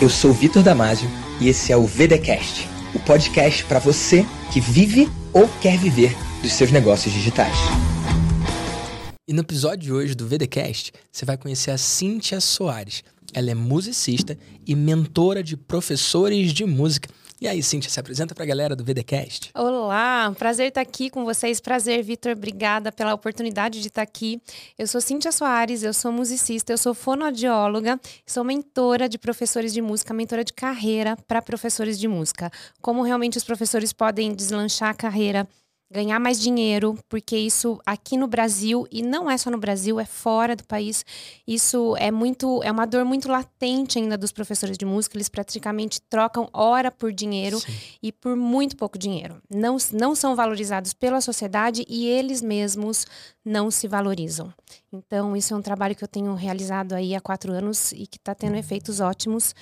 Eu sou Vitor Damasio e esse é o VDcast, o podcast para você que vive ou quer viver dos seus negócios digitais. E no episódio de hoje do VDcast, você vai conhecer a Cíntia Soares. Ela é musicista e mentora de professores de música e aí, Cintia, se apresenta para a galera do VDcast. Olá, prazer estar aqui com vocês. Prazer, Vitor. Obrigada pela oportunidade de estar aqui. Eu sou Cintia Soares, eu sou musicista, eu sou fonoaudióloga, sou mentora de professores de música, mentora de carreira para professores de música. Como realmente os professores podem deslanchar a carreira ganhar mais dinheiro, porque isso aqui no Brasil, e não é só no Brasil, é fora do país, isso é muito, é uma dor muito latente ainda dos professores de música, eles praticamente trocam hora por dinheiro Sim. e por muito pouco dinheiro. Não, não são valorizados pela sociedade e eles mesmos não se valorizam. Então, isso é um trabalho que eu tenho realizado aí há quatro anos e que está tendo efeitos ótimos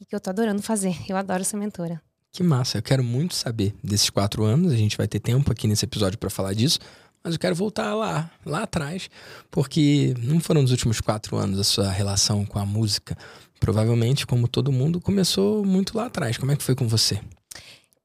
e que eu estou adorando fazer. Eu adoro ser mentora. Que massa, eu quero muito saber desses quatro anos. A gente vai ter tempo aqui nesse episódio para falar disso, mas eu quero voltar lá, lá atrás, porque não foram nos últimos quatro anos a sua relação com a música. Provavelmente, como todo mundo, começou muito lá atrás. Como é que foi com você?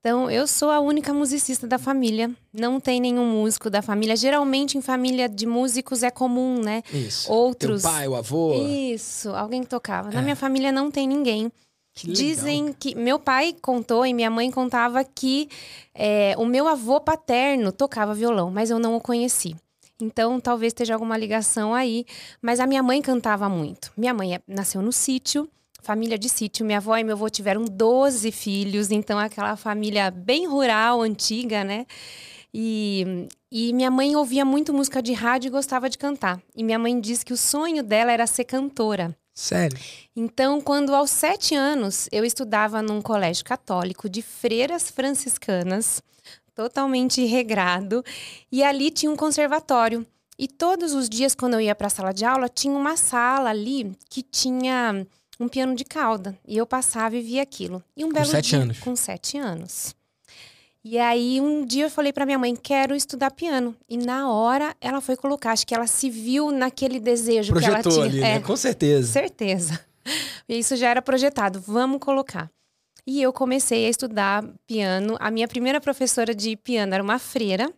Então, eu sou a única musicista da família. Não tem nenhum músico da família. Geralmente, em família de músicos é comum, né? Isso. Outros. Teu pai, o avô. Isso, alguém tocava. Na é. minha família não tem ninguém. Que Dizem que meu pai contou e minha mãe contava que é, o meu avô paterno tocava violão, mas eu não o conheci. Então, talvez esteja alguma ligação aí. Mas a minha mãe cantava muito. Minha mãe é, nasceu no sítio, família de sítio. Minha avó e meu avô tiveram 12 filhos, então aquela família bem rural, antiga, né? E, e minha mãe ouvia muito música de rádio e gostava de cantar. E minha mãe disse que o sonho dela era ser cantora. Sério? Então, quando aos sete anos eu estudava num colégio católico de freiras franciscanas, totalmente regrado, e ali tinha um conservatório. E todos os dias, quando eu ia para a sala de aula, tinha uma sala ali que tinha um piano de cauda. E eu passava e via aquilo. E um com belo sete dia, anos. Com sete anos. E aí um dia eu falei para minha mãe, quero estudar piano. E na hora ela foi colocar, acho que ela se viu naquele desejo Projetou que ela tinha. ali, né? É, Com certeza. Certeza. E isso já era projetado, vamos colocar. E eu comecei a estudar piano. A minha primeira professora de piano era uma freira.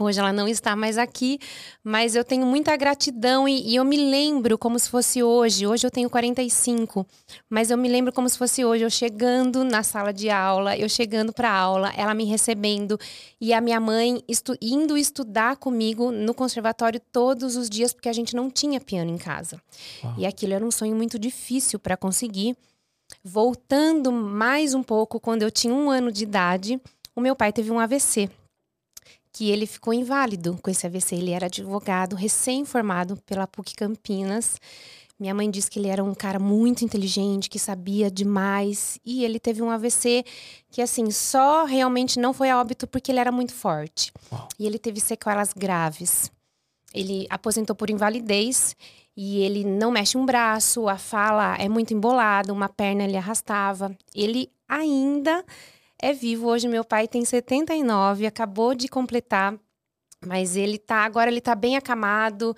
Hoje ela não está mais aqui, mas eu tenho muita gratidão e, e, eu me lembro como se fosse hoje. Hoje eu tenho 45, mas eu me lembro como se fosse hoje. Eu chegando na sala de aula, eu chegando para aula, ela me recebendo e a minha mãe estu indo estudar comigo no conservatório todos os dias, porque a gente não tinha piano em casa. Uau. E aquilo era um sonho muito difícil para conseguir. Voltando mais um pouco, quando eu tinha um ano de idade, o meu pai teve um AVC que ele ficou inválido com esse AVC. Ele era advogado, recém-formado pela PUC Campinas. Minha mãe disse que ele era um cara muito inteligente, que sabia demais. E ele teve um AVC que, assim, só realmente não foi a óbito porque ele era muito forte. E ele teve sequelas graves. Ele aposentou por invalidez e ele não mexe um braço, a fala é muito embolada, uma perna ele arrastava. Ele ainda é vivo. Hoje meu pai tem 79, acabou de completar, mas ele tá agora ele tá bem acamado,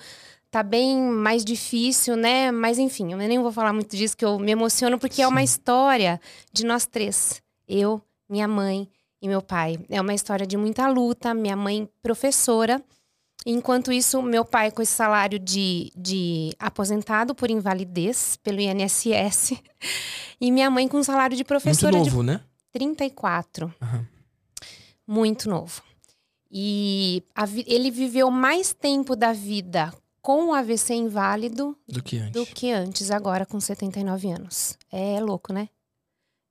tá bem mais difícil, né? Mas enfim, eu nem vou falar muito disso que eu me emociono porque Sim. é uma história de nós três. Eu, minha mãe e meu pai. É uma história de muita luta, minha mãe professora, Enquanto isso, meu pai com esse salário de, de aposentado por invalidez pelo INSS e minha mãe com um salário de professora. Muito novo, de... né? 34. Uhum. Muito novo. E a, ele viveu mais tempo da vida com o AVC inválido do que antes, do que antes agora com 79 anos. É louco, né?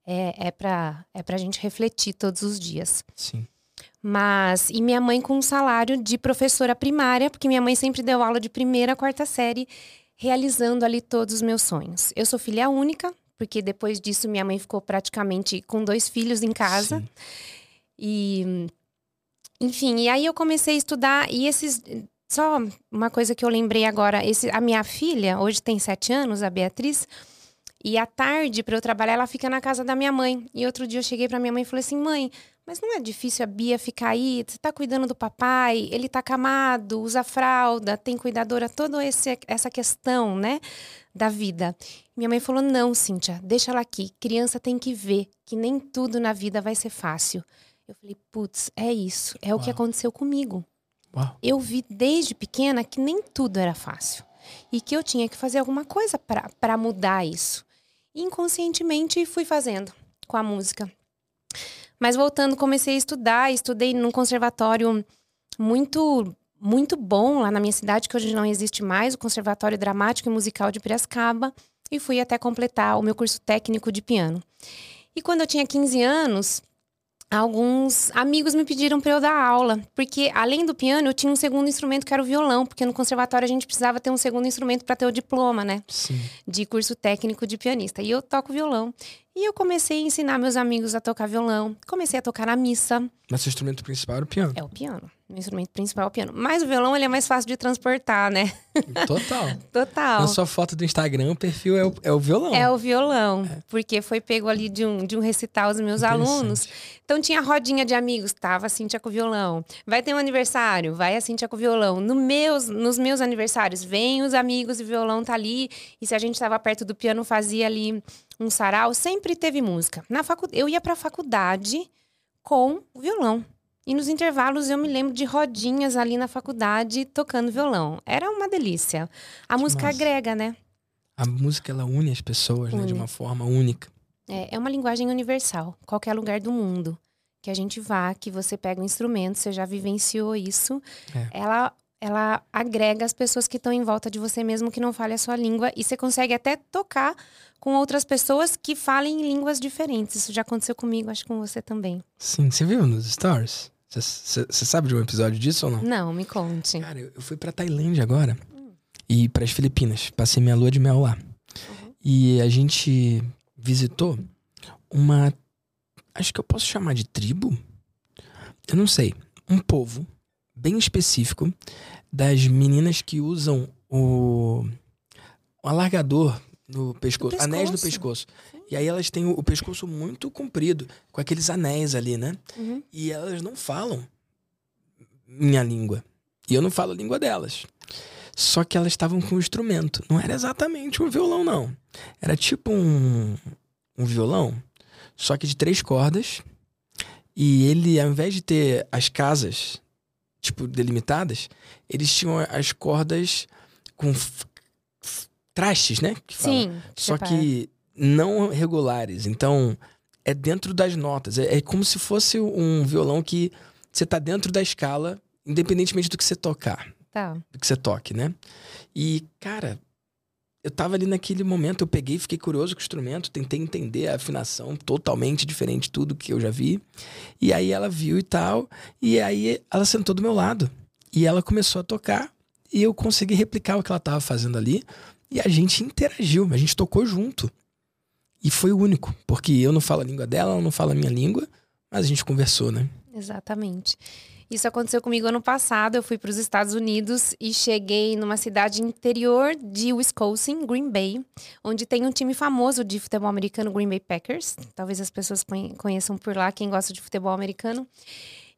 É, é, pra, é pra gente refletir todos os dias. Sim. Mas, e minha mãe com um salário de professora primária, porque minha mãe sempre deu aula de primeira a quarta série, realizando ali todos os meus sonhos. Eu sou filha única, porque depois disso minha mãe ficou praticamente com dois filhos em casa. Sim. E enfim, e aí eu comecei a estudar e esses só uma coisa que eu lembrei agora, esse, a minha filha hoje tem sete anos, a Beatriz. E à tarde, para eu trabalhar, ela fica na casa da minha mãe. E outro dia eu cheguei para minha mãe e falei assim: mãe, Mas não é difícil a Bia ficar aí, você tá cuidando do papai, ele tá camado, usa fralda, tem cuidadora, toda esse, essa questão, né, da vida. Minha mãe falou: não, Cíntia, deixa ela aqui. Criança tem que ver que nem tudo na vida vai ser fácil. Eu falei, putz, é isso. É Uau. o que aconteceu comigo. Uau. Eu vi desde pequena que nem tudo era fácil. E que eu tinha que fazer alguma coisa para mudar isso. E inconscientemente fui fazendo com a música. Mas voltando, comecei a estudar. Estudei num conservatório muito muito bom lá na minha cidade, que hoje não existe mais, o Conservatório Dramático e Musical de Piracicaba e fui até completar o meu curso técnico de piano. E quando eu tinha 15 anos, alguns amigos me pediram para eu dar aula, porque além do piano, eu tinha um segundo instrumento que era o violão, porque no conservatório a gente precisava ter um segundo instrumento para ter o diploma, né? Sim. De curso técnico de pianista. E eu toco violão. E eu comecei a ensinar meus amigos a tocar violão. Comecei a tocar na missa. Mas seu instrumento principal era o piano? É o piano. Meu instrumento principal é o piano. Mas o violão, ele é mais fácil de transportar, né? Total. Total. Na sua foto do Instagram, o perfil é o, é o violão. É o violão. É. Porque foi pego ali de um, de um recital dos meus alunos. Então tinha rodinha de amigos. Tava a Cintia com o violão. Vai ter um aniversário? Vai a Cintia com o violão. No meus, nos meus aniversários, vem os amigos e o violão tá ali. E se a gente tava perto do piano, fazia ali um sarau, sempre teve música. Na facu... Eu ia para a faculdade com o violão. E nos intervalos eu me lembro de rodinhas ali na faculdade tocando violão. Era uma delícia. A que música massa. agrega, né? A música ela une as pessoas, une. né, de uma forma única. É, é uma linguagem universal. Qualquer lugar do mundo que a gente vá, que você pega um instrumento, você já vivenciou isso, é. ela ela agrega as pessoas que estão em volta de você mesmo que não fale a sua língua e você consegue até tocar com outras pessoas que falem línguas diferentes. Isso já aconteceu comigo, acho que com você também. Sim, você viu nos stories? Você sabe de um episódio disso ou não? Não, me conte. Cara, eu, eu fui pra Tailândia agora hum. e para as Filipinas. Passei minha lua de mel lá. Uhum. E a gente visitou uma. Acho que eu posso chamar de tribo? Eu não sei. Um povo bem específico das meninas que usam o, o alargador no pescoço, pescoço, anéis no pescoço. E aí elas têm o, o, pescoço muito comprido, com aqueles anéis ali, né? Uhum. E elas não falam minha língua. E eu não falo a língua delas. Só que elas estavam com um instrumento. Não era exatamente um violão, não. Era tipo um, um violão, só que de três cordas. E ele, ao invés de ter as casas tipo, delimitadas, eles tinham as cordas com trastes, né? Que Sim. Só que não regulares. Então, é dentro das notas. É, é, como se fosse um violão que você tá dentro da escala, independentemente do que você tocar. Tá. Do que você toque, né? E, cara, eu tava ali naquele momento, eu peguei, fiquei curioso com o instrumento, tentei entender a afinação totalmente diferente de tudo que eu já vi. E aí ela viu e tal, e aí ela sentou do meu lado. E ela começou a tocar, e eu consegui replicar o que ela tava fazendo ali, e a gente interagiu, a gente tocou junto. E foi o único, porque eu não falo a língua dela, ela não fala a minha língua, mas a gente conversou, né? Exatamente. Isso aconteceu comigo ano passado. Eu fui para os Estados Unidos e cheguei numa cidade interior de Wisconsin, Green Bay, onde tem um time famoso de futebol americano, Green Bay Packers. Talvez as pessoas conheçam por lá quem gosta de futebol americano.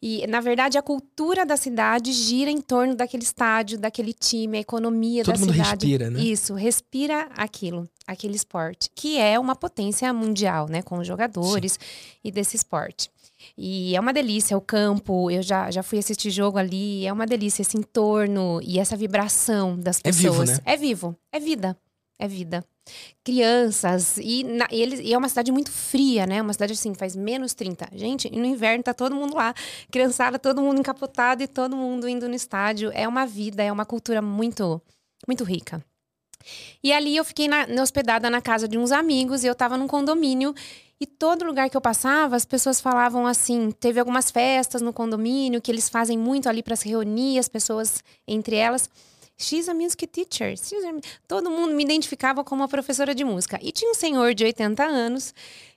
E, na verdade, a cultura da cidade gira em torno daquele estádio, daquele time, a economia Todo da mundo cidade. respira, né? Isso, respira aquilo, aquele esporte, que é uma potência mundial, né? Com os jogadores Sim. e desse esporte. E é uma delícia o campo, eu já, já fui assistir jogo ali, é uma delícia esse entorno e essa vibração das pessoas. É vivo, né? É vivo, é vida, é vida. Crianças, e, na, e, eles, e é uma cidade muito fria, né? Uma cidade assim, faz menos 30. Gente, e no inverno tá todo mundo lá, criançada, todo mundo encapotado e todo mundo indo no estádio. É uma vida, é uma cultura muito, muito rica. E ali eu fiquei na, hospedada na casa de uns amigos e eu tava num condomínio e todo lugar que eu passava, as pessoas falavam assim: teve algumas festas no condomínio que eles fazem muito ali para se reunir, as pessoas entre elas. She's a music teacher. Todo mundo me identificava como uma professora de música. E tinha um senhor de 80 anos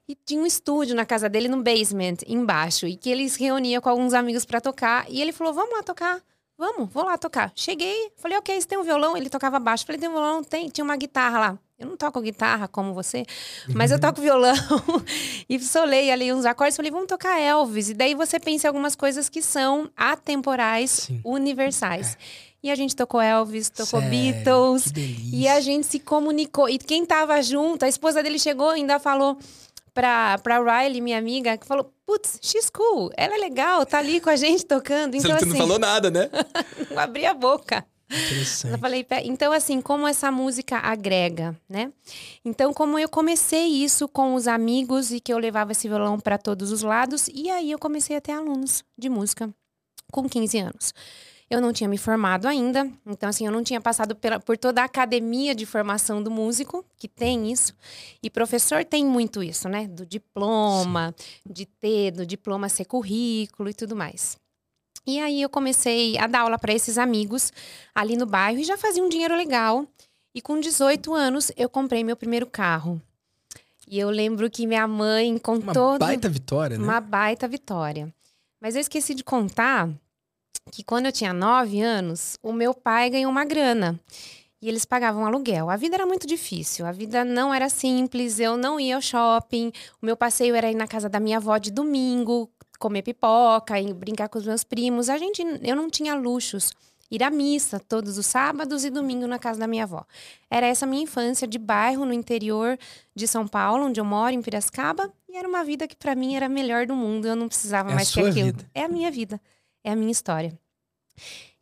e tinha um estúdio na casa dele no basement, embaixo, e que ele se reunia com alguns amigos para tocar. E ele falou: Vamos lá tocar. Vamos, vou lá tocar. Cheguei, falei: Ok, você tem um violão? Ele tocava baixo. Falei: Tem um violão? Tem. Tinha uma guitarra lá. Eu não toco guitarra como você, mas eu toco violão e solei ali uns acordes. Falei, vamos tocar Elvis. E daí você pensa em algumas coisas que são atemporais, Sim. universais. É. E a gente tocou Elvis, tocou Sério? Beatles. E a gente se comunicou. E quem tava junto, a esposa dele chegou e ainda falou pra, pra Riley, minha amiga, que falou: Putz, she's cool, ela é legal, tá ali com a gente tocando. Então, Você assim, não falou nada, né? não abri a boca. Eu falei, então assim, como essa música agrega, né? Então, como eu comecei isso com os amigos e que eu levava esse violão para todos os lados, e aí eu comecei a ter alunos de música com 15 anos. Eu não tinha me formado ainda, então assim, eu não tinha passado pela, por toda a academia de formação do músico, que tem isso. E professor tem muito isso, né? Do diploma, Sim. de ter, do diploma ser currículo e tudo mais. E aí eu comecei a dar aula para esses amigos ali no bairro e já fazia um dinheiro legal. E com 18 anos eu comprei meu primeiro carro. E eu lembro que minha mãe contou. Uma baita vitória, né? Uma baita vitória. Mas eu esqueci de contar que quando eu tinha nove anos, o meu pai ganhou uma grana. E eles pagavam aluguel. A vida era muito difícil, a vida não era simples, eu não ia ao shopping. O meu passeio era ir na casa da minha avó de domingo, comer pipoca, e brincar com os meus primos. A gente, eu não tinha luxos. Ir à missa todos os sábados e domingo na casa da minha avó. Era essa minha infância de bairro no interior de São Paulo, onde eu moro, em Piracicaba. E era uma vida que para mim era a melhor do mundo. Eu não precisava é mais que aquilo. Vida. É a minha vida é a minha história.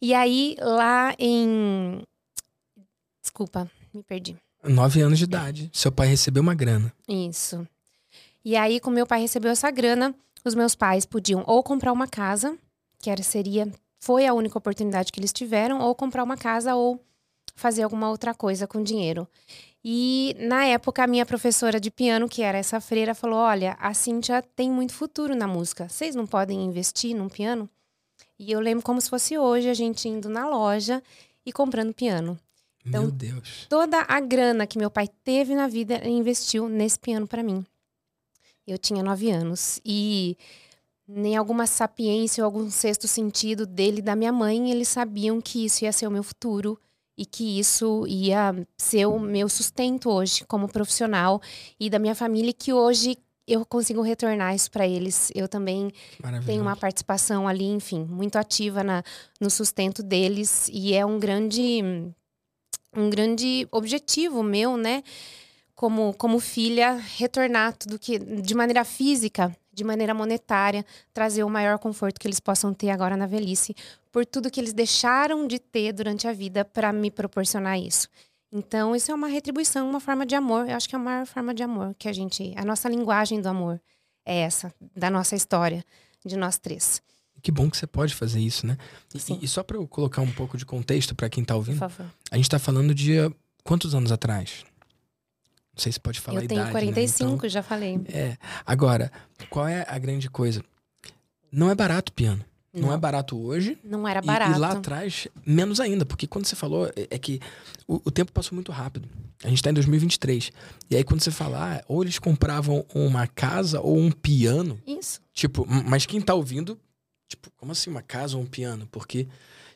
E aí, lá em. Desculpa, me perdi. Nove anos de idade. Seu pai recebeu uma grana. Isso. E aí, como meu pai recebeu essa grana, os meus pais podiam ou comprar uma casa, que era, seria. Foi a única oportunidade que eles tiveram, ou comprar uma casa ou fazer alguma outra coisa com dinheiro. E na época, a minha professora de piano, que era essa freira, falou: Olha, a Cíntia tem muito futuro na música. Vocês não podem investir num piano? E eu lembro como se fosse hoje a gente indo na loja e comprando piano. Então, meu Deus. Toda a grana que meu pai teve na vida, ele investiu nesse piano para mim. Eu tinha nove anos. E nem alguma sapiência ou algum sexto sentido dele e da minha mãe, eles sabiam que isso ia ser o meu futuro e que isso ia ser o meu sustento hoje como profissional e da minha família que hoje eu consigo retornar isso para eles. Eu também tenho uma participação ali, enfim, muito ativa na, no sustento deles e é um grande um grande objetivo meu, né? Como, como filha, retornar tudo que de maneira física, de maneira monetária, trazer o maior conforto que eles possam ter agora na velhice, por tudo que eles deixaram de ter durante a vida para me proporcionar isso. Então, isso é uma retribuição, uma forma de amor. Eu acho que é a maior forma de amor que a gente. A nossa linguagem do amor é essa, da nossa história, de nós três. Que bom que você pode fazer isso, né? E, e só para eu colocar um pouco de contexto para quem está ouvindo, a gente está falando de quantos anos atrás? Não sei se pode falar eu a idade. Eu tenho 45, né? então, já falei. É. Agora, qual é a grande coisa? Não é barato o piano. Não, não é barato hoje. Não era barato. E, e, lá atrás, menos ainda, porque quando você falou, é, é que o, o, tempo passou muito rápido. A gente está em 2023. E aí, quando você fala, ah, ou eles compravam uma casa ou um piano. Isso. Tipo, mas quem tá ouvindo, tipo, como assim uma casa ou um piano? Porque,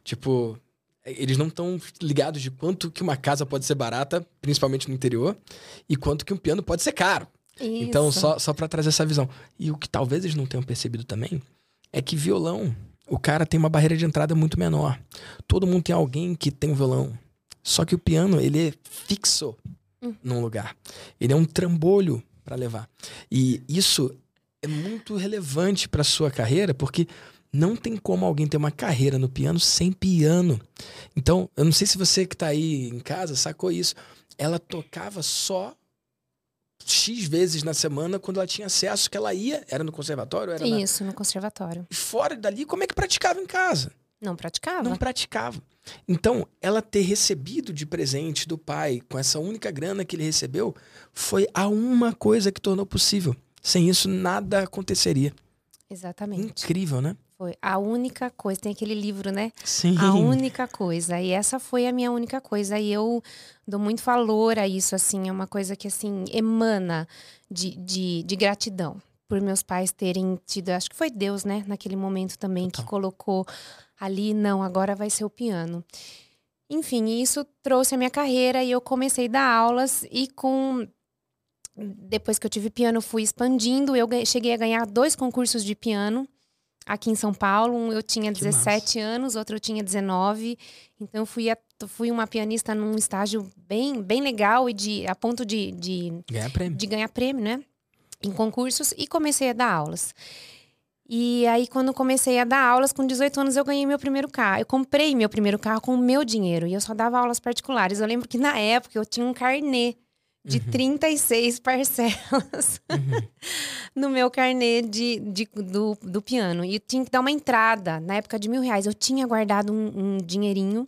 tipo, eles não estão ligados de quanto que uma casa pode ser barata, principalmente no interior, e quanto que um piano pode ser caro. Então, Isso. Então, só, só para trazer essa visão. E o que talvez eles não tenham percebido também é que violão o cara tem uma barreira de entrada muito menor. Todo mundo tem alguém que tem um violão. Só que o piano, ele é fixo hum. num lugar. Ele é um trambolho para levar. E isso é muito relevante para sua carreira, porque não tem como alguém ter uma carreira no piano sem piano. Então, eu não sei se você que está aí em casa sacou isso. Ela tocava só X vezes na semana quando ela tinha acesso, que ela ia, era no conservatório? Era Isso, na... no conservatório. E fora dali, como é que praticava em casa? Não praticava. Não praticava. Então, ela ter recebido de presente do pai, com essa única grana que ele recebeu, foi a uma coisa que tornou possível. Sem isso, nada aconteceria. Exatamente. Incrível, né? Foi a única coisa. Tem aquele livro, né? Sim. A única coisa. E essa foi a minha única coisa. E eu dou muito valor a isso, assim. É uma coisa que, assim, emana de, de, de gratidão. Por meus pais terem tido. Acho que foi Deus, né? Naquele momento também, que colocou ali, não, agora vai ser o piano. Enfim, isso trouxe a minha carreira e eu comecei a dar aulas e com depois que eu tive piano, fui expandindo. Eu cheguei a ganhar dois concursos de piano aqui em São Paulo. Um eu tinha 17 anos, outro eu tinha 19. Então, eu fui, a, fui uma pianista num estágio bem, bem legal e de, a ponto de, de, ganhar prêmio. de ganhar prêmio, né? Em concursos e comecei a dar aulas. E aí, quando comecei a dar aulas, com 18 anos, eu ganhei meu primeiro carro. Eu comprei meu primeiro carro com o meu dinheiro. E eu só dava aulas particulares. Eu lembro que na época eu tinha um carnê de uhum. 36 parcelas uhum. no meu carnê de, de, do, do piano. E tinha que dar uma entrada, na época de mil reais. Eu tinha guardado um, um dinheirinho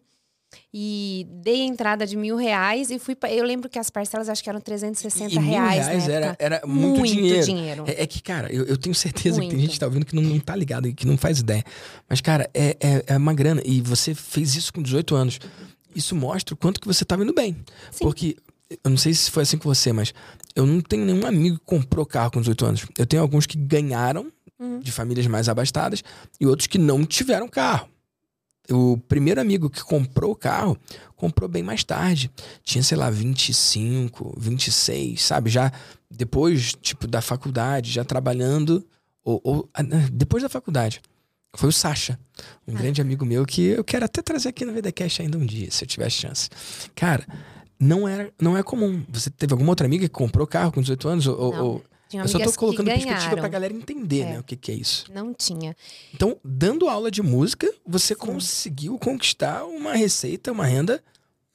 e dei a entrada de mil reais e fui. Eu lembro que as parcelas acho que eram 360 e mil reais. reais era, era muito, muito dinheiro. dinheiro. É, é, que, cara, eu, eu tenho certeza muito. que tem gente que tá ouvindo que não, não tá ligado e que não faz ideia. Mas, cara, é, é, é uma grana. E você fez isso com 18 anos isso mostra o quanto que você tá indo bem. Sim. Porque eu não sei se foi assim com você, mas eu não tenho nenhum amigo que comprou carro com 18 anos. Eu tenho alguns que ganharam uhum. de famílias mais abastadas e outros que não tiveram carro. O primeiro amigo que comprou o carro comprou bem mais tarde. Tinha, sei lá, 25, 26, sabe? Já depois, tipo, da faculdade, já trabalhando. Ou, ou ah, depois da faculdade. Foi o Sasha, um ah. grande amigo meu que eu quero até trazer aqui no VDCast ainda um dia, se eu tiver chance. Cara, não é, não é comum. Você teve alguma outra amiga que comprou carro com 18 anos? Ou, não. ou... eu só tô colocando perspectiva pra galera entender, é. né? O que, que é isso. Não tinha. Então, dando aula de música, você Sim. conseguiu conquistar uma receita, uma renda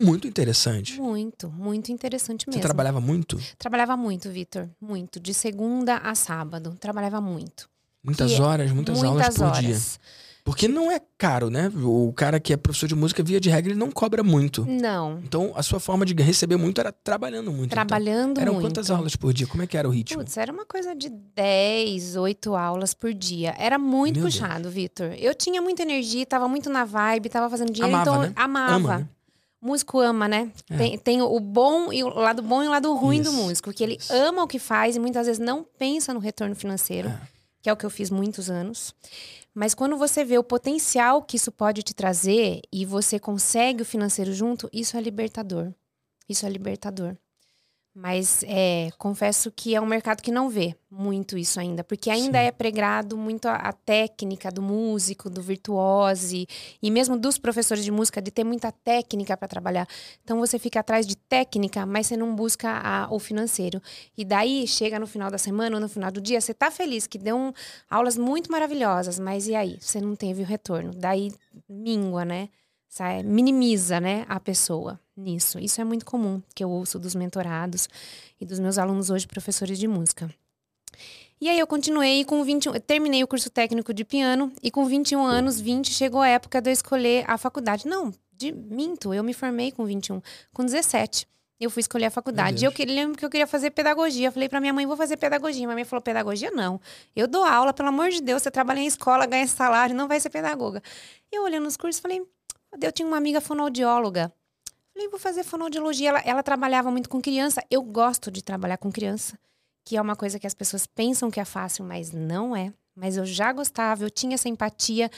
muito interessante. Muito, muito interessante mesmo. Você trabalhava muito? Trabalhava muito, Vitor. Muito. De segunda a sábado. Trabalhava muito. Muitas que horas, muitas, muitas aulas por horas. dia. Porque não é caro, né? O cara que é professor de música, via de regra, ele não cobra muito. Não. Então, a sua forma de receber muito era trabalhando muito. Então. Trabalhando então, eram muito. Eram quantas aulas por dia? Como é que era o ritmo? Putz, era uma coisa de 10, 8 aulas por dia. Era muito Meu puxado, Vitor. Eu tinha muita energia, tava muito na vibe, tava fazendo dinheiro, amava, então né? amava. Ama, né? músico ama, né? É. Tem, tem, o bom e o lado bom e o lado ruim Isso. do músico, que ele Isso. ama o que faz e muitas vezes não pensa no retorno financeiro, é. que é o que eu fiz muitos anos. Mas quando você vê o potencial que isso pode te trazer e você consegue o financeiro junto, isso é libertador. Isso é libertador. Mas é, confesso que é um mercado que não vê muito isso ainda, porque ainda Sim. é pregado muito a, a, técnica do músico, do virtuose e mesmo dos professores de música de ter muita técnica para trabalhar. Então você fica atrás de técnica, mas você não busca a, o financeiro. E daí chega no final da semana ou no final do dia, você tá feliz que deu um, aulas muito maravilhosas, mas e aí? Você não teve o retorno. Daí mingua, né? Minimiza né, a pessoa nisso. Isso é muito comum que eu ouço dos mentorados e dos meus alunos hoje, professores de música. E aí eu continuei com 21, terminei o curso técnico de piano e com 21 anos, 20, chegou a época de eu escolher a faculdade. Não, de, minto, eu me formei com 21, com 17. Eu fui escolher a faculdade. Eu lembro que eu queria fazer pedagogia. Eu falei para minha mãe, vou fazer pedagogia. Minha mãe falou, pedagogia não. Eu dou aula, pelo amor de Deus, você trabalha em escola, ganha salário, não vai ser pedagoga. Eu olhando nos cursos, falei, eu tinha uma amiga fonoaudióloga. Falei, vou fazer fonoaudiologia. Ela, ela trabalhava muito com criança. Eu gosto de trabalhar com criança, que é uma coisa que as pessoas pensam que é fácil, mas não é. Mas eu já gostava, eu tinha essa empatia,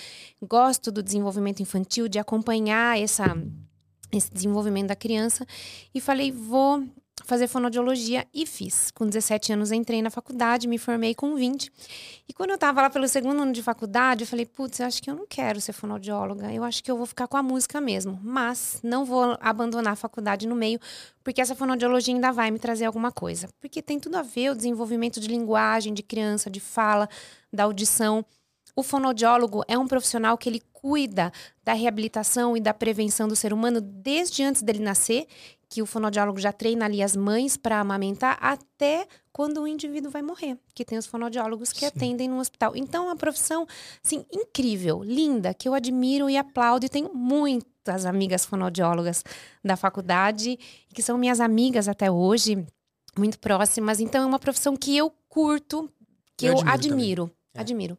gosto do desenvolvimento infantil, de acompanhar essa, esse desenvolvimento da criança. E falei, vou fazer fonoaudiologia e fiz. Com 17 anos entrei na faculdade, me formei com 20. E quando eu estava lá pelo segundo ano de faculdade, eu falei, putz, eu acho que eu não quero ser fonoaudióloga, eu acho que eu vou ficar com a música mesmo. Mas não vou abandonar a faculdade no meio, porque essa fonoaudiologia ainda vai me trazer alguma coisa. Porque tem tudo a ver o desenvolvimento de linguagem, de criança, de fala, da audição. O fonoaudiólogo é um profissional que ele cuida da reabilitação e da prevenção do ser humano desde antes dele nascer que o fonoaudiólogo já treina ali as mães para amamentar até quando o indivíduo vai morrer, que tem os fonoaudiólogos que Sim. atendem no hospital. Então, é uma profissão, assim, incrível, linda, que eu admiro e aplaudo e tenho muitas amigas fonoaudiólogas da faculdade, que são minhas amigas até hoje, muito próximas. Então, é uma profissão que eu curto, que eu, eu admiro. Admiro.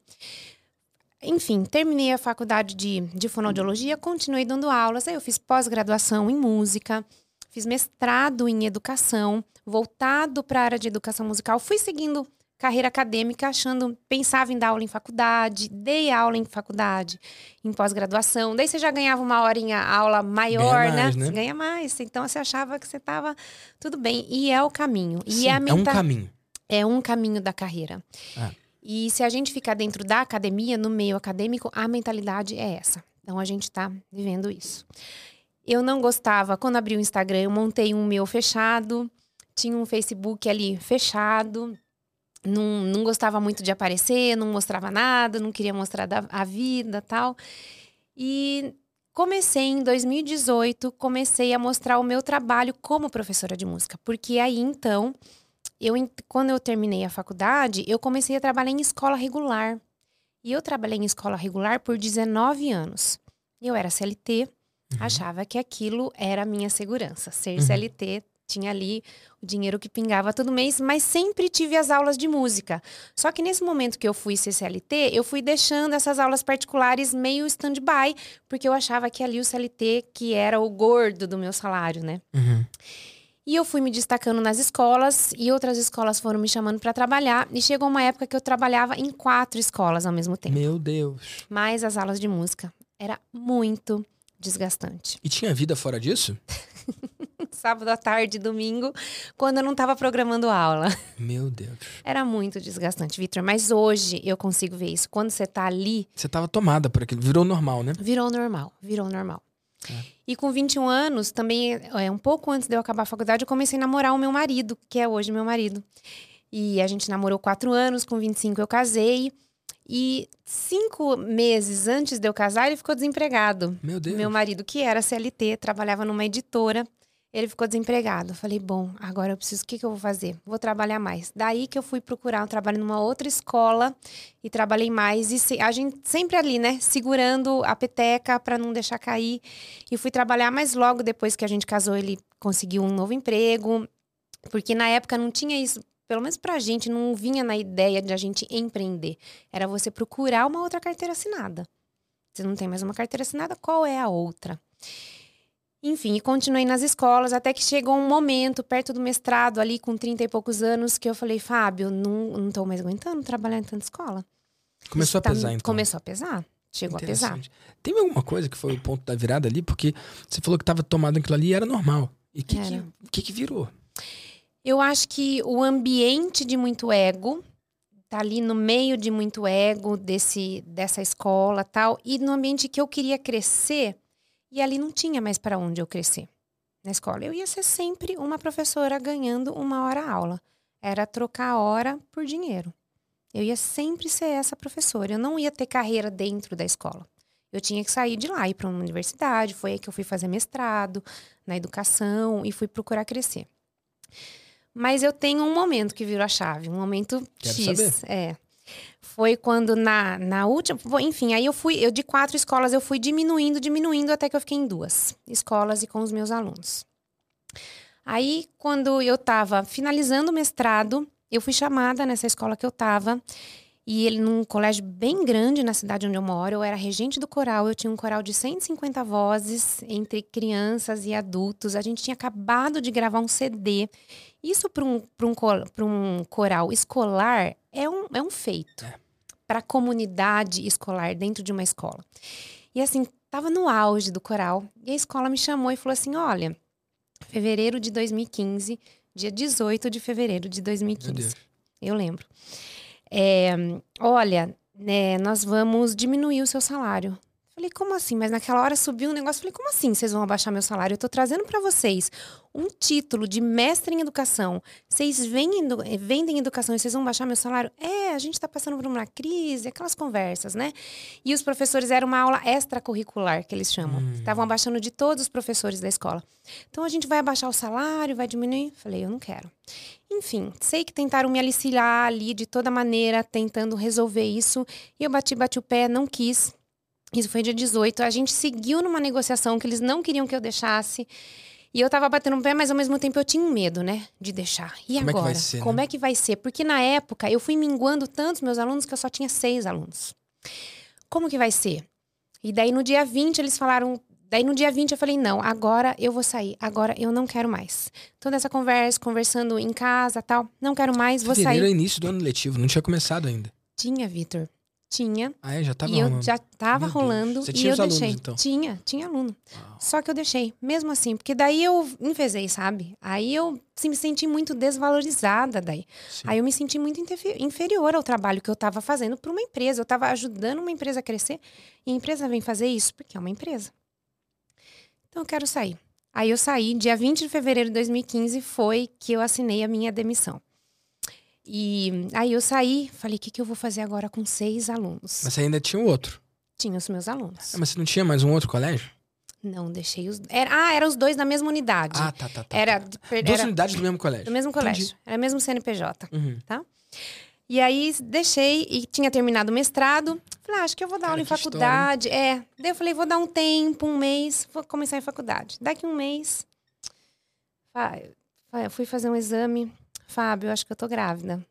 É. Enfim, terminei a faculdade de, de fonoaudiologia, continuei dando aulas, aí eu fiz pós-graduação em música, Fiz mestrado em educação, voltado para a área de educação musical. Fui seguindo carreira acadêmica achando, pensava em dar aula em faculdade, dei aula em faculdade, em pós-graduação. Daí você já ganhava uma horinha aula maior, Ganha mais, né? né? Você ganha mais. Então você achava que você estava tudo bem. E é o caminho. E Sim, é a é um menta- caminho. é um caminho da carreira. Ah. E se a gente ficar dentro da academia, no meio acadêmico, a mentalidade é essa. Então a gente está vivendo isso. Eu não gostava, quando abri o Instagram, eu montei um meu fechado, tinha um Facebook ali fechado. Não, não gostava muito de aparecer, não mostrava nada, não queria mostrar da- a vida tal. E comecei em 2018, comecei a mostrar o meu trabalho como professora de música. Porque aí então, eu, quando eu terminei a faculdade, eu comecei a trabalhar em escola regular. E eu trabalhei em escola regular por 19 anos. Eu era CLT, achava que aquilo era a minha segurança. Ser Uhum. CLT tinha ali o dinheiro que pingava todo mês, mas sempre tive as aulas de música. Só que nesse momento que eu fui ser CLT, eu fui deixando essas aulas particulares meio stand-by, porque eu achava que ali o CLT que era o gordo do meu salário, né? Uhum. E eu fui me destacando nas escolas e outras escolas foram me chamando para trabalhar. E chegou uma época que eu trabalhava em quatro escolas ao mesmo tempo. Meu Deus. Mais as aulas de música. Era muito desgastante. E tinha vida fora disso? Sábado à tarde, domingo, quando eu não estava programando aula. Meu Deus. Era muito desgastante, Vitor. Mas hoje eu consigo ver isso. Quando você tá ali, Você tava tomada por aquilo. Virou normal, né? virou normal. Virou normal. É. E com 21 anos, também, é, um pouco antes de eu acabar a faculdade, eu comecei a namorar o meu marido, que é hoje meu marido. E a gente namorou quatro anos, com 25 eu casei. E cinco meses antes de eu casar, ele ficou desempregado. Meu Deus. Meu marido, que era CLT, trabalhava numa editora, ele ficou desempregado. Eu falei, bom, agora eu preciso, o que, que eu vou fazer? Vou trabalhar mais. Daí que eu fui procurar um trabalho numa outra escola e trabalhei mais. E se- a gente sempre ali, né, segurando a peteca para não deixar cair. E fui trabalhar, mas logo depois que a gente casou, ele conseguiu um novo emprego. Porque na época não tinha isso, pelo menos pra gente, não vinha na ideia de a gente empreender. Era você procurar uma outra carteira assinada. Você não tem mais uma carteira assinada, qual é a outra? Enfim, e continuei nas escolas, até que chegou um momento, perto do mestrado, ali com 30 e poucos anos, que eu falei, Fábio, não, não tô mais aguentando trabalhar em tanta escola. Começou a Tá- pesar, então. Começou a pesar. Chegou a pesar. Teve alguma coisa que foi o ponto da virada ali? Porque você falou que tava tomado aquilo ali e era normal. E o que, que, que que virou? Eu acho que o ambiente de muito ego tá ali no meio de muito ego desse dessa escola tal e no ambiente que eu queria crescer e ali não tinha mais para onde eu crescer na escola. Eu ia ser sempre uma professora ganhando uma hora aula. Era trocar hora por dinheiro. Eu ia sempre ser essa professora. Eu não ia ter carreira dentro da escola. Eu tinha que sair de lá e para uma universidade. Foi aí que eu fui fazer mestrado na educação e fui procurar crescer. Mas eu tenho um momento que virou a chave, um momento Quero X. saber. É. Foi quando na, na última. Enfim, aí eu fui, eu de quatro escolas, eu fui diminuindo, diminuindo, até que eu fiquei em duas escolas e com os meus alunos. Aí, quando eu estava finalizando o mestrado, eu fui chamada nessa escola que eu estava. E ele num colégio bem grande na cidade onde eu moro. Eu era regente do coral. Eu tinha um coral de 150 vozes entre crianças e adultos. A gente tinha acabado de gravar um CD. Isso para um, pra um, pra um coral escolar é um, é um feito. É. Para a comunidade escolar dentro de uma escola. E assim, tava no auge do coral. E a escola me chamou e falou assim: olha, fevereiro de 2015, dia 18 de fevereiro de Meu 2015. Deus. Eu lembro. É, olha, né, nós vamos diminuir o seu salário. Falei, como assim? Mas naquela hora subiu um negócio. Falei, como assim vocês vão abaixar meu salário? Eu tô trazendo para vocês um título de mestre em educação. Vocês vendem, edu- vendem educação e vocês vão baixar meu salário? É, a gente tá passando por uma crise, aquelas conversas, né? E os professores eram uma aula extracurricular, que eles chamam. Hum. Estavam abaixando de todos os professores da escola. Então a gente vai abaixar o salário, vai diminuir? Falei, eu não quero. Enfim, sei que tentaram me aliciar ali de toda maneira, tentando resolver isso. E eu bati, bati o pé, não quis. Isso foi dia 18. A gente seguiu numa negociação que eles não queriam que eu deixasse. E eu tava batendo o pé, mas ao mesmo tempo eu tinha um medo, né? De deixar. E Como é agora? vai ser, Como né? é que vai ser? Porque na época eu fui minguando tantos meus alunos que eu só tinha seis alunos. Como que vai ser? E daí no dia 20 eles falaram Daí no dia 20 eu falei: não, agora eu vou sair, agora eu não quero mais. Toda essa conversa, conversando em casa tal, não quero mais, vou Fevereiro sair. é início do ano letivo, não tinha começado ainda. Tinha, Vitor. Tinha. Ah, é? Já tava e eu rolando. já tava Meu Deus. rolando Você e tinha eu os alunos, deixei. então? Tinha, tinha aluno. Uau. Só que eu deixei, mesmo assim, porque daí eu enfezei, sabe? Aí eu me senti muito desvalorizada daí. Sim. Aí eu me senti muito inferior ao trabalho que eu estava fazendo para uma empresa. Eu estava ajudando uma empresa a crescer e a empresa vem fazer isso porque é uma empresa. Eu quero sair. Aí eu saí, dia 20 de fevereiro de 2015 foi que eu assinei a minha demissão. E aí eu saí, falei, o que, que eu vou fazer agora com seis alunos? Mas você ainda tinha o outro. Tinha os meus alunos. Ah, mas você não tinha mais um outro colégio? Não, deixei os. Era, ah, eram os dois da mesma unidade. Ah, tá, tá, tá. era, tá. Duas era unidades do mesmo colégio. do mesmo colégio. Era mesmo CNPJ. Uhum. E aí deixei e tinha terminado o mestrado. Falei, ah, acho que eu vou dar Cara, aula em que história, faculdade. é. Daí eu falei, vou dar um tempo, um mês, vou começar em faculdade. Daqui um mês, eu fui fazer um exame. Fábio, acho que eu tô grávida.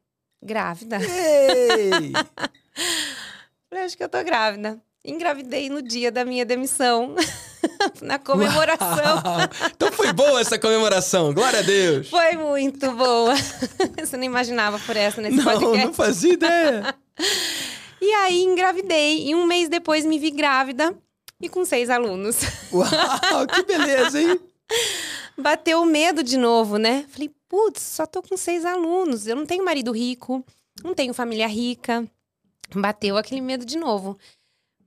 Grávida. Ei! Falei, acho que eu tô grávida. Engravidei no dia da minha demissão. Na comemoração. Uau! Então foi boa essa comemoração, glória a Deus. Foi muito boa. Você não imaginava por essa nesse Não, podcast. não fazia ideia. E aí engravidei. E um mês depois me vi grávida e com seis alunos. Uau, que beleza, hein? Bateu o medo de novo, né? Falei, putz, só tô com seis alunos. Eu não tenho marido rico, não tenho família rica. Bateu aquele medo de novo.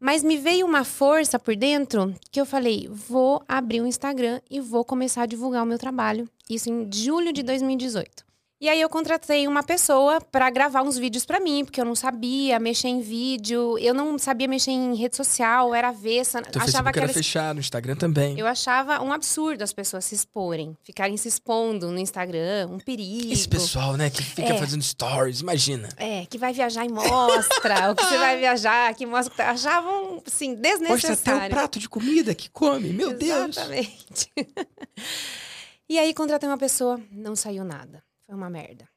Mas me veio uma força por dentro que eu falei, vou abrir um Instagram e vou começar a divulgar o meu trabalho. Isso em julho de 2018. E aí eu contratei uma pessoa para gravar uns vídeos para mim, porque eu não sabia mexer em vídeo, eu não sabia mexer em rede social, era avessa, Teu achava que era era fechado, o Instagram também. eu achava um absurdo as pessoas se exporem, ficarem se expondo no Instagram, um perigo. Esse pessoal, né, que fica É. fazendo stories, imagina. É, que vai viajar e mostra o que você vai viajar, que mostra. que tá- Achavam, assim, Mostra até o desnecessário. prato de comida que come, meu Deus. Exatamente. e aí contratei uma pessoa, não saiu nada. Foi uma merda.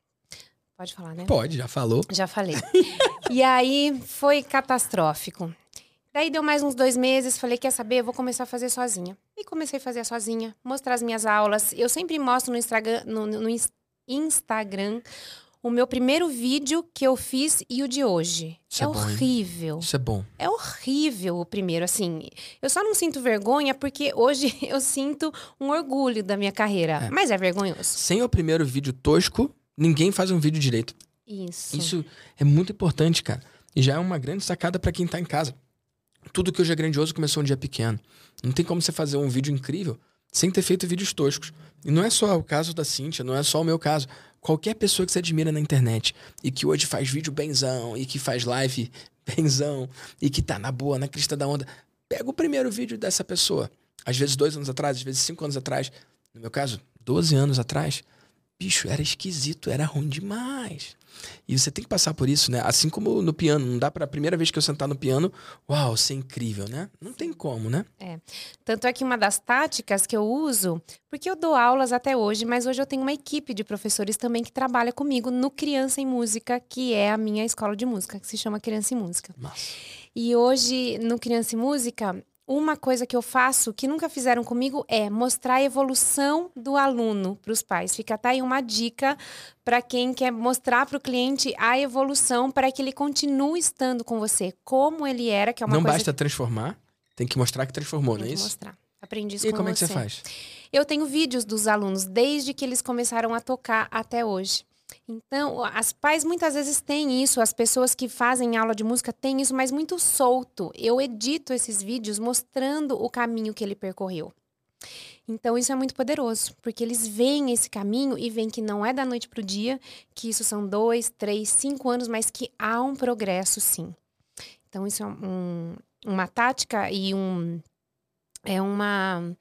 Pode falar, né? Pode, já falou. Já falei. e aí foi catastrófico. Daí deu mais uns dois meses, falei, quer saber? Eu vou começar a fazer sozinha. E comecei a fazer sozinha, mostrar as minhas aulas. Eu sempre mostro no Instagram, no, no ins- Instagram o meu primeiro vídeo que eu fiz e o de hoje. Isso é é bom, hein? horrível. Isso é bom. É horrível o primeiro, assim. Eu só não sinto vergonha porque hoje eu sinto um orgulho da minha carreira. É. Mas é vergonhoso. Sem o primeiro vídeo tosco, ninguém faz um vídeo direito. Isso. Isso é muito importante, cara. E já é uma grande sacada pra quem tá em casa. Tudo que hoje é grandioso começou um dia pequeno. Não tem como você fazer um vídeo incrível sem ter feito vídeos toscos. E não é só o caso da Cintia, não é só o meu caso. Qualquer pessoa que você admira na internet e que hoje faz vídeo benzão e que faz live benzão e que tá na boa, na crista da onda, pega o primeiro vídeo dessa pessoa. Às vezes dois anos atrás, às vezes cinco anos atrás. No meu caso, 12 anos atrás. Bicho, era esquisito, era ruim demais. E você tem que passar por isso, né? Assim como no piano. Não dá pra primeira vez que eu sentar no piano, uau, ser incrível, né? Não tem como, né? Tanto é que uma das táticas que eu uso, porque eu dou aulas até hoje, mas hoje eu tenho uma equipe de professores também que trabalha comigo no Criança em Música, que é a minha escola de música, que se chama Criança em Música. Massa. E hoje, no Criança em Música, uma coisa que eu faço que nunca fizeram comigo é mostrar a evolução do aluno para os pais. Fica tá aí uma dica para quem quer mostrar para o cliente a evolução para que ele continue estando com você, como ele era, que é uma não basta transformar, tem que mostrar que transformou, que não é tem que isso? mostrar. Aprendi isso E com como é que você. você faz? Eu tenho vídeos dos alunos desde que eles começaram a tocar até hoje. Então, as pais muitas vezes têm isso, as pessoas que fazem aula de música têm isso, mas muito solto. Eu edito esses vídeos mostrando o caminho que ele percorreu. Então, isso é muito poderoso, porque eles veem esse caminho e veem que não é da noite para o dia, que isso são dois, três, cinco anos, mas que há um progresso, sim. Então, isso é um- uma tática e um, é uma,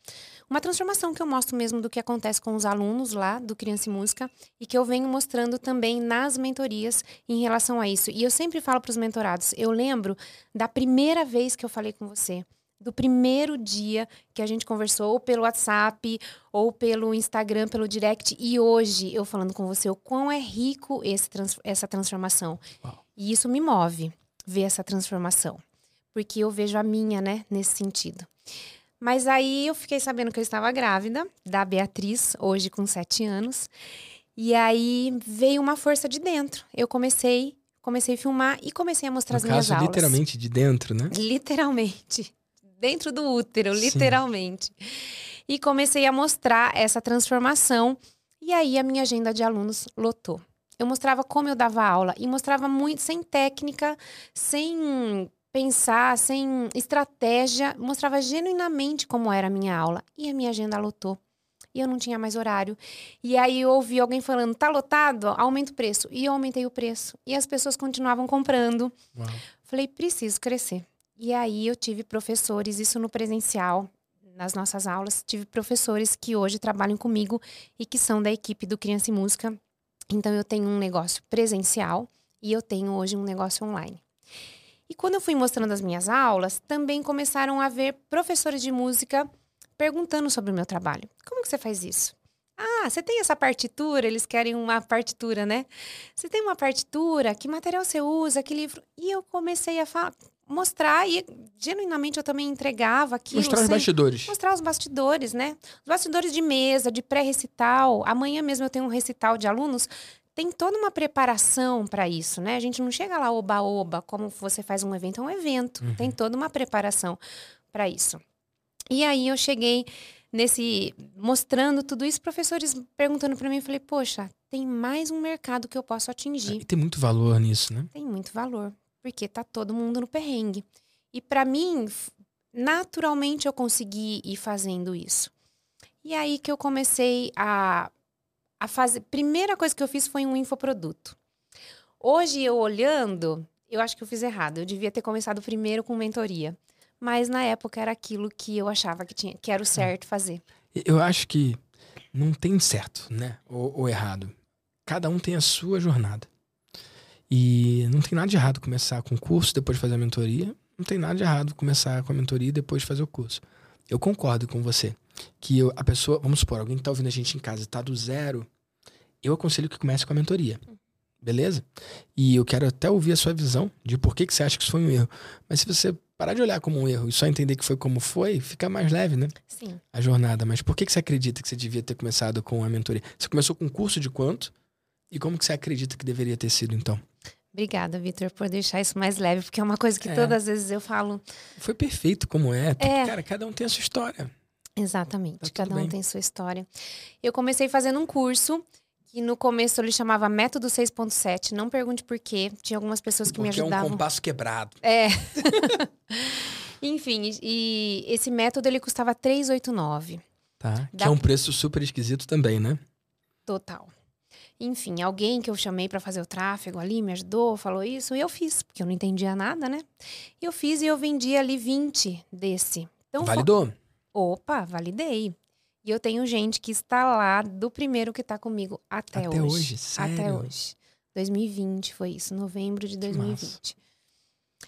uma transformação que eu mostro mesmo do que acontece com os alunos lá do Criança e Música e que eu venho mostrando também nas mentorias em relação a isso. E eu sempre falo para os mentorados, eu lembro da primeira vez que eu falei com você, do primeiro dia que a gente conversou ou pelo WhatsApp ou pelo Instagram, pelo direct e hoje eu falando com você o quão é rico esse trans- essa transformação. Uau. E isso me move ver essa transformação, porque eu vejo a minha, né, nesse sentido. Mas aí eu fiquei sabendo que eu estava grávida da Beatriz, hoje com sete anos. E aí veio uma força de dentro. Eu comecei, comecei a filmar e comecei a mostrar no as minhas caso, aulas. literalmente de dentro, né? Literalmente. Dentro do útero, Sim. literalmente. E comecei a mostrar essa transformação. E aí a minha agenda de alunos lotou. Eu mostrava como eu dava aula e mostrava muito sem técnica, sem pensar, sem estratégia, mostrava genuinamente como era a minha aula. E a minha agenda lotou. E eu não tinha mais horário. E aí eu ouvi alguém falando: tá lotado? Aumenta o preço. E eu aumentei o preço. E as pessoas continuavam comprando. Uau. Falei, preciso crescer. E aí eu tive professores, isso no presencial, nas nossas aulas, tive professores que hoje trabalham comigo e que são da equipe do Criança e Música. Então eu tenho um negócio presencial e eu tenho hoje um negócio online. E quando eu fui mostrando as minhas aulas, também começaram a ver professores de música perguntando sobre o meu trabalho. Como que você faz isso? Ah, você tem essa partitura? Eles querem uma partitura, né? Você tem uma partitura? Que material você usa? Que livro? E eu comecei a mostrar e genuinamente eu também entregava aquilo. Mostrar os bastidores. Mostrar os bastidores, né? Os bastidores de mesa, de pré-recital. Amanhã mesmo eu tenho um recital de alunos. Tem toda uma preparação para isso, né? A gente não chega lá oba-oba, como você faz um evento, é um evento. Uhum. Tem toda uma preparação para isso. E aí eu cheguei nesse mostrando tudo isso, professores perguntando para mim, eu falei: "Poxa, tem mais um mercado que eu posso atingir" E tem muito valor nisso, né? tem muito valor, porque tá todo mundo no perrengue. E para mim, naturalmente eu consegui ir fazendo isso. E aí que eu comecei a, a fazer. Primeira coisa que eu fiz foi um infoproduto. Hoje eu olhando, eu acho que eu fiz errado. Eu devia ter começado primeiro com mentoria. Mas na época era aquilo que eu achava que, tinha, que era o certo fazer. Eu acho que não tem certo, né? Ou, ou errado. Cada um tem a sua jornada. E não tem nada de errado começar com o curso, depois fazer a mentoria. Não tem nada de errado começar com a mentoria e depois fazer o curso. Eu concordo com você. Que eu- a pessoa, vamos supor, alguém que tá ouvindo a gente em casa e tá do zero, eu aconselho que comece com a mentoria. Beleza? E eu quero até ouvir a sua visão de por que, que você acha que isso foi um erro. Mas se você parar de olhar como um erro e só entender que foi como foi, fica mais leve, né? Sim. a jornada, mas por que, que você acredita que você devia ter começado com a mentoria? Você começou com um curso de quanto? E como que você acredita que deveria ter sido, então? Obrigada, Vitor, por deixar isso mais leve, porque é uma coisa que É. todas as vezes eu falo. Foi perfeito como é. Tem- É. Cara, cada um tem a sua história. Exatamente, Tá cada um bem. tem sua história. Eu comecei fazendo um curso que no começo ele chamava Método 6.7. Não pergunte por quê. Tinha algumas pessoas que me Porque é um ajudavam. compasso quebrado. É. Enfim, e, esse método ele custava 389 Tá? Que é um preço super esquisito também, né? total. Enfim, alguém que eu chamei pra fazer o tráfego ali me ajudou, falou isso, e eu fiz, porque eu não entendia nada, né? E eu fiz e eu vendi ali 20 desse. Então, Validou? Opa, validei. E eu tenho gente que está lá do primeiro que está comigo até, Até hoje. hoje? Até Sério? hoje. 2020 foi isso, novembro de Que 2020.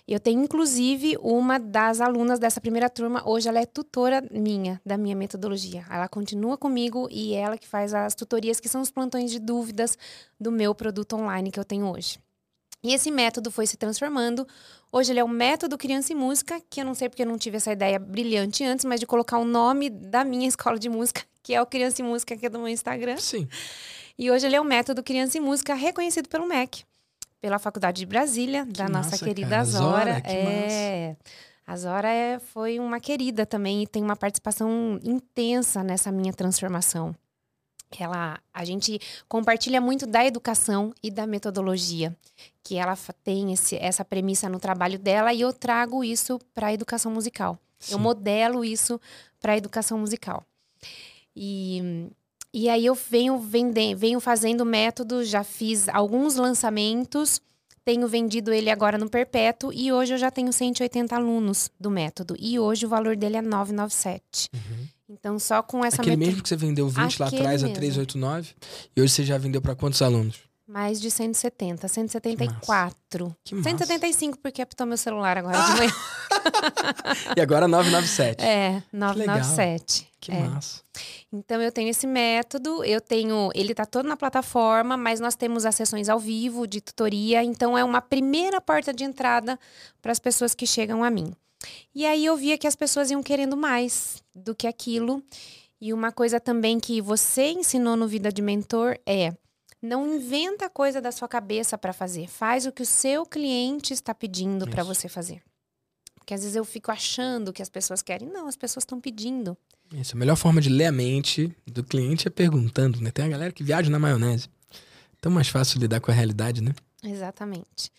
Eu tenho, inclusive, uma das alunas dessa primeira turma. Hoje ela é tutora minha, da minha metodologia. Ela continua comigo e ela que faz as tutorias, que são os plantões de dúvidas do meu produto online que eu tenho hoje. E esse método foi se transformando. Hoje ele é o método Criança e Música, que eu não sei porque eu não tive essa ideia brilhante antes, mas de colocar o nome da minha escola de música, que é o Criança e Música, que é do meu Instagram. Sim. E hoje ele é o método Criança e Música reconhecido pelo MEC, pela Faculdade de Brasília, da nossa massa, querida cara. Azora. Azora, que é. A Azora é, foi uma querida também e tem uma participação intensa nessa minha transformação. Ela, a gente compartilha muito da educação e da metodologia, que ela tem esse, essa premissa no trabalho dela e eu trago isso para a educação musical. Eu Sim. modelo isso para a educação musical. E, e aí eu venho, vende, venho fazendo método, já fiz alguns lançamentos, tenho vendido ele agora no Perpétuo e hoje eu já tenho 180 alunos do método. E hoje o valor dele é 997. Uhum. Então, só com essa Aquele meto- mesmo que você vendeu 20 lá Aquele atrás a mesmo. 389 e hoje você já vendeu para quantos alunos? Mais de 170, 174. Que massa. Ah! 175 porque apitou meu celular agora de manhã. E agora 997. É, 997. Que é. massa. Então eu tenho esse método, eu tenho, ele tá todo na plataforma, mas nós temos as sessões ao vivo de tutoria, então é uma primeira porta de entrada para as pessoas que chegam a mim. E aí eu via que as pessoas iam querendo mais do que aquilo. E uma coisa também que você ensinou no Vida de Mentor é não inventa coisa da sua cabeça para fazer. Faz o que o seu cliente está pedindo para você fazer. Porque às vezes eu fico achando que as pessoas querem. Não, as pessoas estão pedindo. Isso, a melhor forma de ler a mente do cliente é perguntando, né? Tem a galera que viaja na maionese. Tão mais fácil lidar com a realidade, né? Exatamente.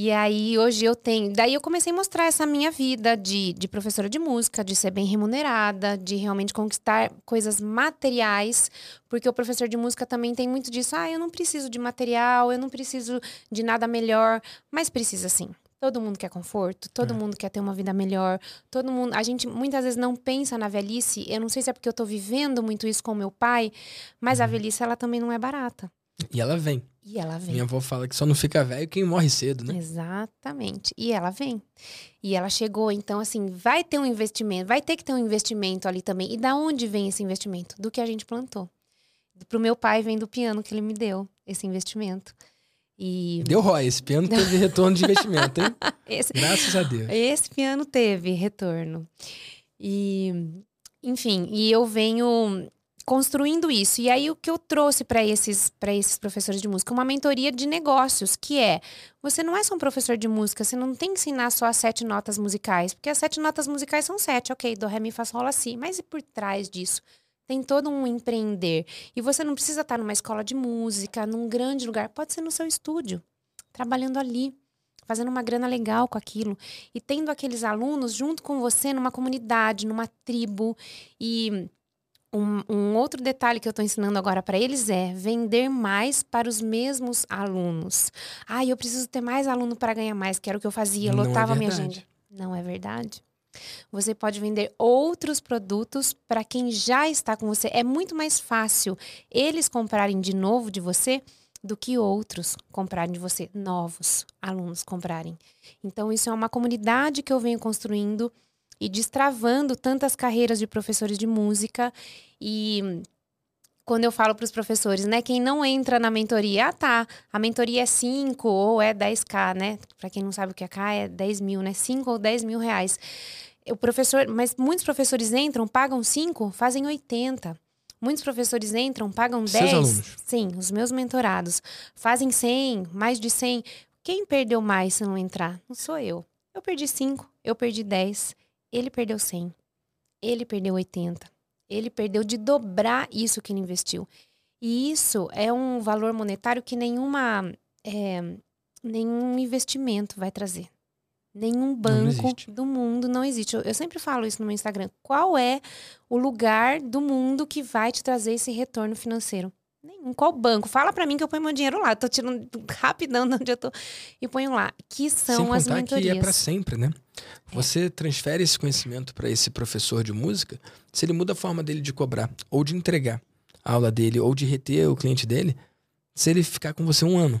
E aí, hoje eu tenho. Daí eu comecei a mostrar essa minha vida de, de professora de música, de ser bem remunerada, de realmente conquistar coisas materiais, porque o professor de música também tem muito disso. Ah, eu não preciso de material, eu não preciso de nada melhor, mas precisa sim. Todo mundo quer conforto, todo é. mundo quer ter uma vida melhor, todo mundo. A gente muitas vezes não pensa na velhice. Eu não sei se é porque eu tô vivendo muito isso com meu pai, mas uhum. a velhice ela também não é barata. E ela vem. E ela vem. Minha avó fala que só não fica velho quem morre cedo, né? Exatamente. E ela vem. E ela chegou, então, assim, vai ter um investimento, vai ter que ter um investimento ali também. E da onde vem esse investimento? Do que a gente plantou. Pro meu pai vem do piano que ele me deu, esse investimento. E... Deu ROI, esse piano teve retorno de investimento, hein? esse... Graças a Deus. Esse piano teve retorno. E, enfim, e eu venho construindo isso. E aí o que eu trouxe para esses para esses professores de música, uma mentoria de negócios, que é, você não é só um professor de música, você não tem que ensinar só as sete notas musicais, porque as sete notas musicais são sete, ok, do ré mi fá sol lá si, mas e por trás disso? Tem todo um empreender. E você não precisa estar numa escola de música, num grande lugar. Pode ser no seu estúdio, trabalhando ali, fazendo uma grana legal com aquilo. E tendo aqueles alunos junto com você numa comunidade, numa tribo. E um, um, outro detalhe que eu estou ensinando agora para eles é vender mais para os mesmos alunos. Ah, eu preciso ter mais aluno para ganhar mais, que era o que eu fazia, Não é lotava é minha agenda. Não é verdade. Você pode vender outros produtos para quem já está com você. É muito mais fácil eles comprarem de novo de você do que outros comprarem de você, novos alunos comprarem. Então, isso é uma comunidade que eu venho construindo e destravando tantas carreiras de professores de música. E quando eu falo para os professores, né? Quem não entra na mentoria, ah, tá, a mentoria é 5 ou é 10k, né? Para quem não sabe o que é K, é 10 mil, né? 5 ou 10 mil reais. O professor, mas muitos professores entram, pagam 5, fazem 80. Muitos professores entram, pagam 10. Sim, os meus mentorados. Fazem 100, mais de 100. Quem perdeu mais se não entrar? Não sou eu. Eu perdi 5, eu perdi 10, ele perdeu 100, ele perdeu 80 ele perdeu de dobrar isso que ele investiu. E isso é um valor monetário que nenhuma, é, nenhum investimento vai trazer. Nenhum banco do mundo não existe. Eu, eu, sempre falo isso no meu Instagram. Qual é o lugar do mundo que vai te trazer esse retorno financeiro? Nenhum. Qual banco? Fala para mim que eu ponho meu dinheiro lá. Eu tô tirando rapidão de onde eu tô e ponho lá. Que são Sem as mentorias. que é para sempre, né? É. Você é. transfere esse conhecimento para esse professor de música, se ele muda a forma dele de cobrar ou de entregar a aula dele ou de reter o cliente dele, se ele ficar com você um ano,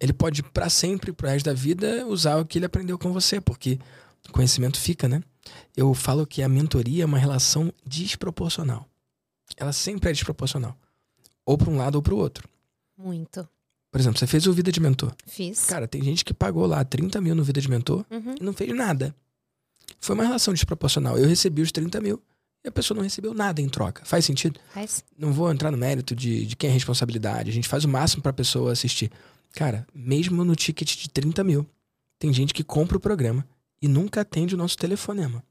ele pode para sempre, pro resto da vida, usar o que ele aprendeu com você, porque o conhecimento fica, né? Eu falo que a mentoria é uma relação desproporcional. Ela sempre é desproporcional ou para um lado ou para o outro. Muito. Por exemplo, você fez o Vida de Mentor. Fiz. Cara, tem gente que pagou lá 30 mil no Vida de Mentor uhum. e não fez nada. Foi uma relação desproporcional. Eu recebi os 30 mil e a pessoa não recebeu nada em troca. Faz sentido? Faz. Não vou entrar no mérito de, de quem é a responsabilidade. A gente faz o máximo para a pessoa assistir. Cara, mesmo no ticket de 30 mil, tem gente que compra o programa e nunca atende o nosso telefonema.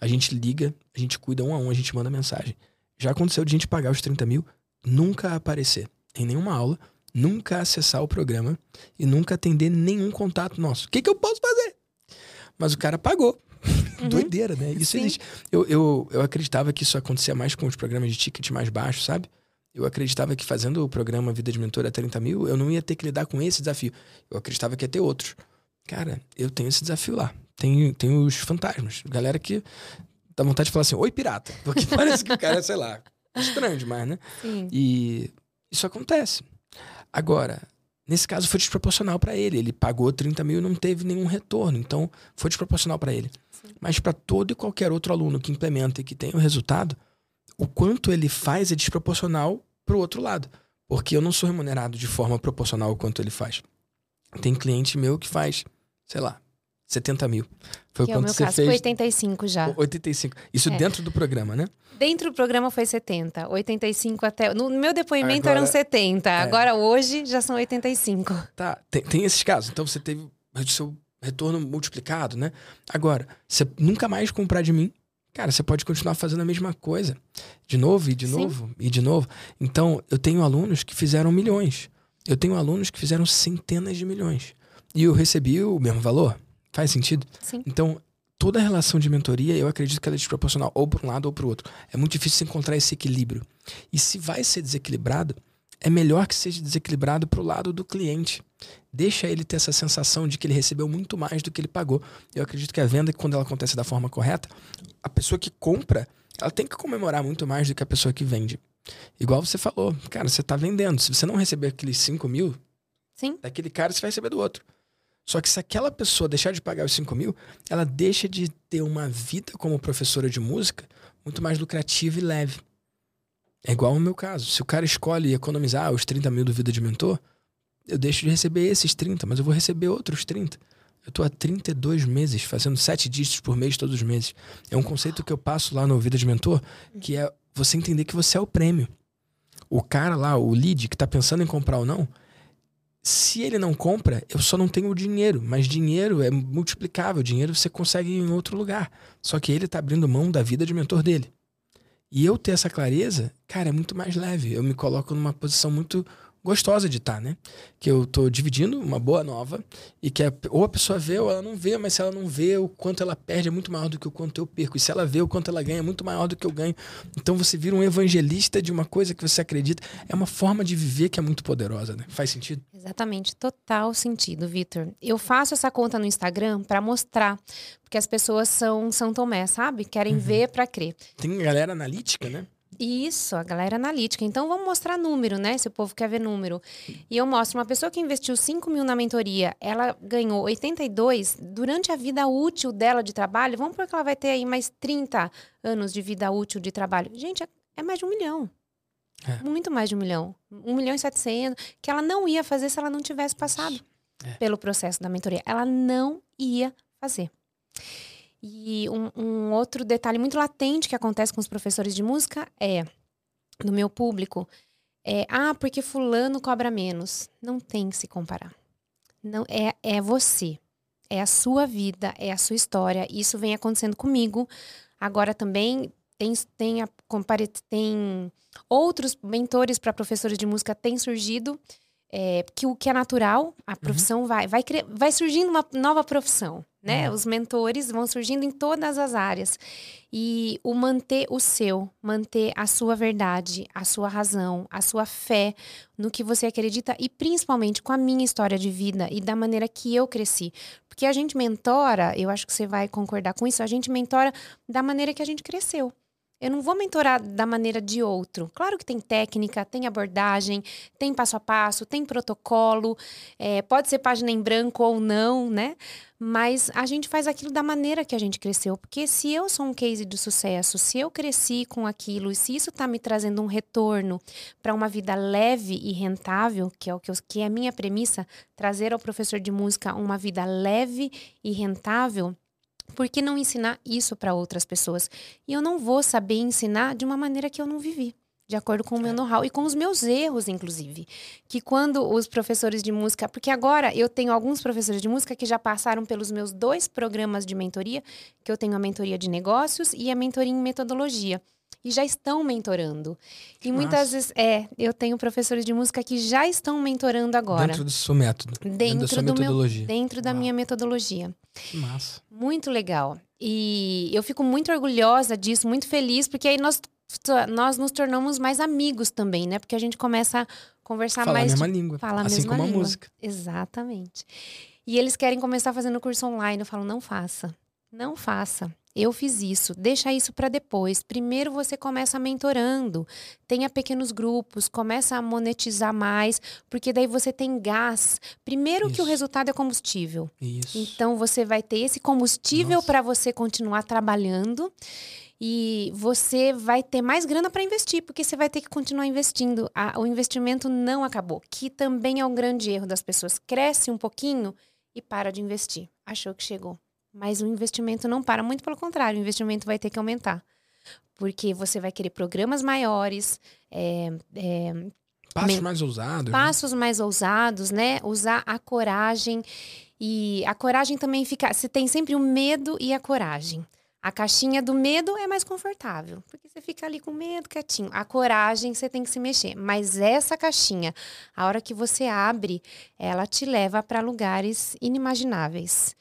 A gente liga, a gente cuida um a um, a gente manda mensagem. Já aconteceu de a gente pagar os 30 mil nunca aparecer em nenhuma aula, nunca acessar o programa e nunca atender nenhum contato nosso. O que, que eu posso fazer? Mas o cara pagou. Uhum. Doideira, né? Isso existe. Eu, eu, eu acreditava que isso acontecia mais com os programas de ticket mais baixos, sabe? Eu acreditava que fazendo o programa Vida de Mentor a 30 mil, eu não ia ter que lidar com esse desafio. Eu acreditava que ia ter outros. Cara, eu tenho esse desafio lá. Tem, tem os fantasmas. Galera que dá vontade de falar assim, oi pirata. Porque parece que o cara, sei lá, Estranho demais, né? Sim. E isso acontece. Agora, nesse caso foi desproporcional para ele. Ele pagou 30 mil e não teve nenhum retorno. Então, foi desproporcional para ele. Sim. Mas para todo e qualquer outro aluno que implementa e que tem o resultado, o quanto ele faz é desproporcional para o outro lado. Porque eu não sou remunerado de forma proporcional ao quanto ele faz. Tem cliente meu que faz, sei lá, 70 mil. Foi que quanto é o meu você caso. fez? Foi 85 já. 85. Isso é. dentro do programa, né? Dentro do programa foi 70. 85 até. No meu depoimento Agora, eram 70. É. Agora hoje já são 85. Tá, tem, tem esses casos. Então você teve o seu retorno multiplicado, né? Agora, você nunca mais comprar de mim. Cara, você pode continuar fazendo a mesma coisa. De novo e de Sim. novo e de novo. Então, eu tenho alunos que fizeram milhões. Eu tenho alunos que fizeram centenas de milhões. E eu recebi o mesmo valor. Faz sentido? Sim. Então, toda relação de mentoria, eu acredito que ela é desproporcional, ou para um lado ou para o outro. É muito difícil encontrar esse equilíbrio. E se vai ser desequilibrado, é melhor que seja desequilibrado para o lado do cliente. Deixa ele ter essa sensação de que ele recebeu muito mais do que ele pagou. Eu acredito que a venda, quando ela acontece da forma correta, a pessoa que compra, ela tem que comemorar muito mais do que a pessoa que vende. Igual você falou, cara, você está vendendo. Se você não receber aqueles 5 mil, Sim. daquele cara você vai receber do outro. Só que se aquela pessoa deixar de pagar os 5 mil, ela deixa de ter uma vida como professora de música muito mais lucrativa e leve. É igual no meu caso. Se o cara escolhe economizar os 30 mil do Vida de Mentor, eu deixo de receber esses 30, mas eu vou receber outros 30. Eu estou há 32 meses fazendo 7 dígitos por mês todos os meses. É um conceito que eu passo lá no Vida de Mentor, que é você entender que você é o prêmio. O cara lá, o lead que está pensando em comprar ou não, se ele não compra, eu só não tenho o dinheiro. Mas dinheiro é multiplicável. Dinheiro você consegue em outro lugar. Só que ele está abrindo mão da vida de mentor dele. E eu ter essa clareza, cara, é muito mais leve. Eu me coloco numa posição muito gostosa de estar, tá, né? Que eu tô dividindo uma boa nova e que a, ou a pessoa vê ou ela não vê, mas se ela não vê, o quanto ela perde é muito maior do que o quanto eu perco. E se ela vê, o quanto ela ganha é muito maior do que eu ganho. Então você vira um evangelista de uma coisa que você acredita. É uma forma de viver que é muito poderosa, né? Faz sentido? Exatamente, total sentido, Vitor. Eu faço essa conta no Instagram para mostrar, porque as pessoas são São Tomé, sabe? Querem uhum. ver para crer. Tem galera analítica, né? Isso, a galera analítica. Então vamos mostrar número, né? Se o povo quer ver número. E eu mostro uma pessoa que investiu 5 mil na mentoria, ela ganhou 82 durante a vida útil dela de trabalho. Vamos por que ela vai ter aí mais 30 anos de vida útil de trabalho. Gente, é, é mais de um milhão. É. Muito mais de um milhão. Um milhão e setecentos, que ela não ia fazer se ela não tivesse passado é. pelo processo da mentoria. Ela não ia fazer. E um, um, outro detalhe muito latente que acontece com os professores de música é, no meu público, é, ah, porque fulano cobra menos. Não tem que se comparar. Não é, é você. É a sua vida, é a sua história. Isso vem acontecendo comigo. Agora também tem, tem, a, tem outros mentores para professores de música têm surgido. É, que o que é natural, a uhum. profissão uhum. vai, vai, vai surgindo uma nova profissão né? Os mentores vão surgindo em todas as áreas. E o manter o seu, manter a sua verdade, a sua razão, a sua fé no que você acredita e principalmente com a minha história de vida e da maneira que eu cresci. Porque a gente mentora, eu acho que você vai concordar com isso, a gente mentora da maneira que a gente cresceu. Eu não vou mentorar da maneira de outro. Claro que tem técnica, tem abordagem, tem passo a passo, tem protocolo, é, pode ser página em branco ou não, né? Mas a gente faz aquilo da maneira que a gente cresceu. Porque se eu sou um case de sucesso, se eu cresci com aquilo e se isso está me trazendo um retorno para uma vida leve e rentável, que é o que, eu, que é a minha premissa, trazer ao professor de música uma vida leve e rentável por que não ensinar isso para outras pessoas? E eu não vou saber ensinar de uma maneira que eu não vivi de acordo com o meu é. know-how e com os meus erros, inclusive. Que quando os professores de música. Porque agora eu tenho alguns professores de música que já passaram pelos meus dois programas de mentoria, que eu tenho a mentoria de negócios e a mentoria em metodologia e já estão mentorando. E muitas vezes, é, eu tenho professores de música que já estão mentorando agora. Dentro do seu método. Dentro, dentro da sua do metodologia. Meu, dentro da minha metodologia. Que massa. Muito legal. E eu fico muito orgulhosa disso, muito feliz, porque aí nós, nós nos tornamos mais amigos também, né? Porque a gente começa a conversar Fala mais. Fala a mesma de, língua. Fala assim mesma como língua. a música. Exatamente. E eles querem começar fazendo curso online. Eu falo, não faça. Não faça. Eu fiz isso, deixa isso para depois. Primeiro você começa mentorando, tenha pequenos grupos, começa a monetizar mais, porque daí você tem gás. Primeiro isso. que o resultado é combustível. Isso. Então você vai ter esse combustível para você continuar trabalhando e você vai ter mais grana para investir, porque você vai ter que continuar investindo. o investimento não acabou, que também é um grande erro das pessoas. Cresce um pouquinho e para de investir. Achou que chegou. Mas o investimento não para, muito pelo contrário, o investimento vai ter que aumentar. Porque você vai querer programas maiores, é, é, Passos mais ousados. né? passos mais ousados, né? Usar a coragem. E a coragem também fica. Você tem sempre o medo e a coragem. A caixinha do medo é mais confortável, porque você fica ali com medo, quietinho. A coragem, você tem que se mexer. Mas essa caixinha, a hora que você abre, ela te leva para lugares inimagináveis.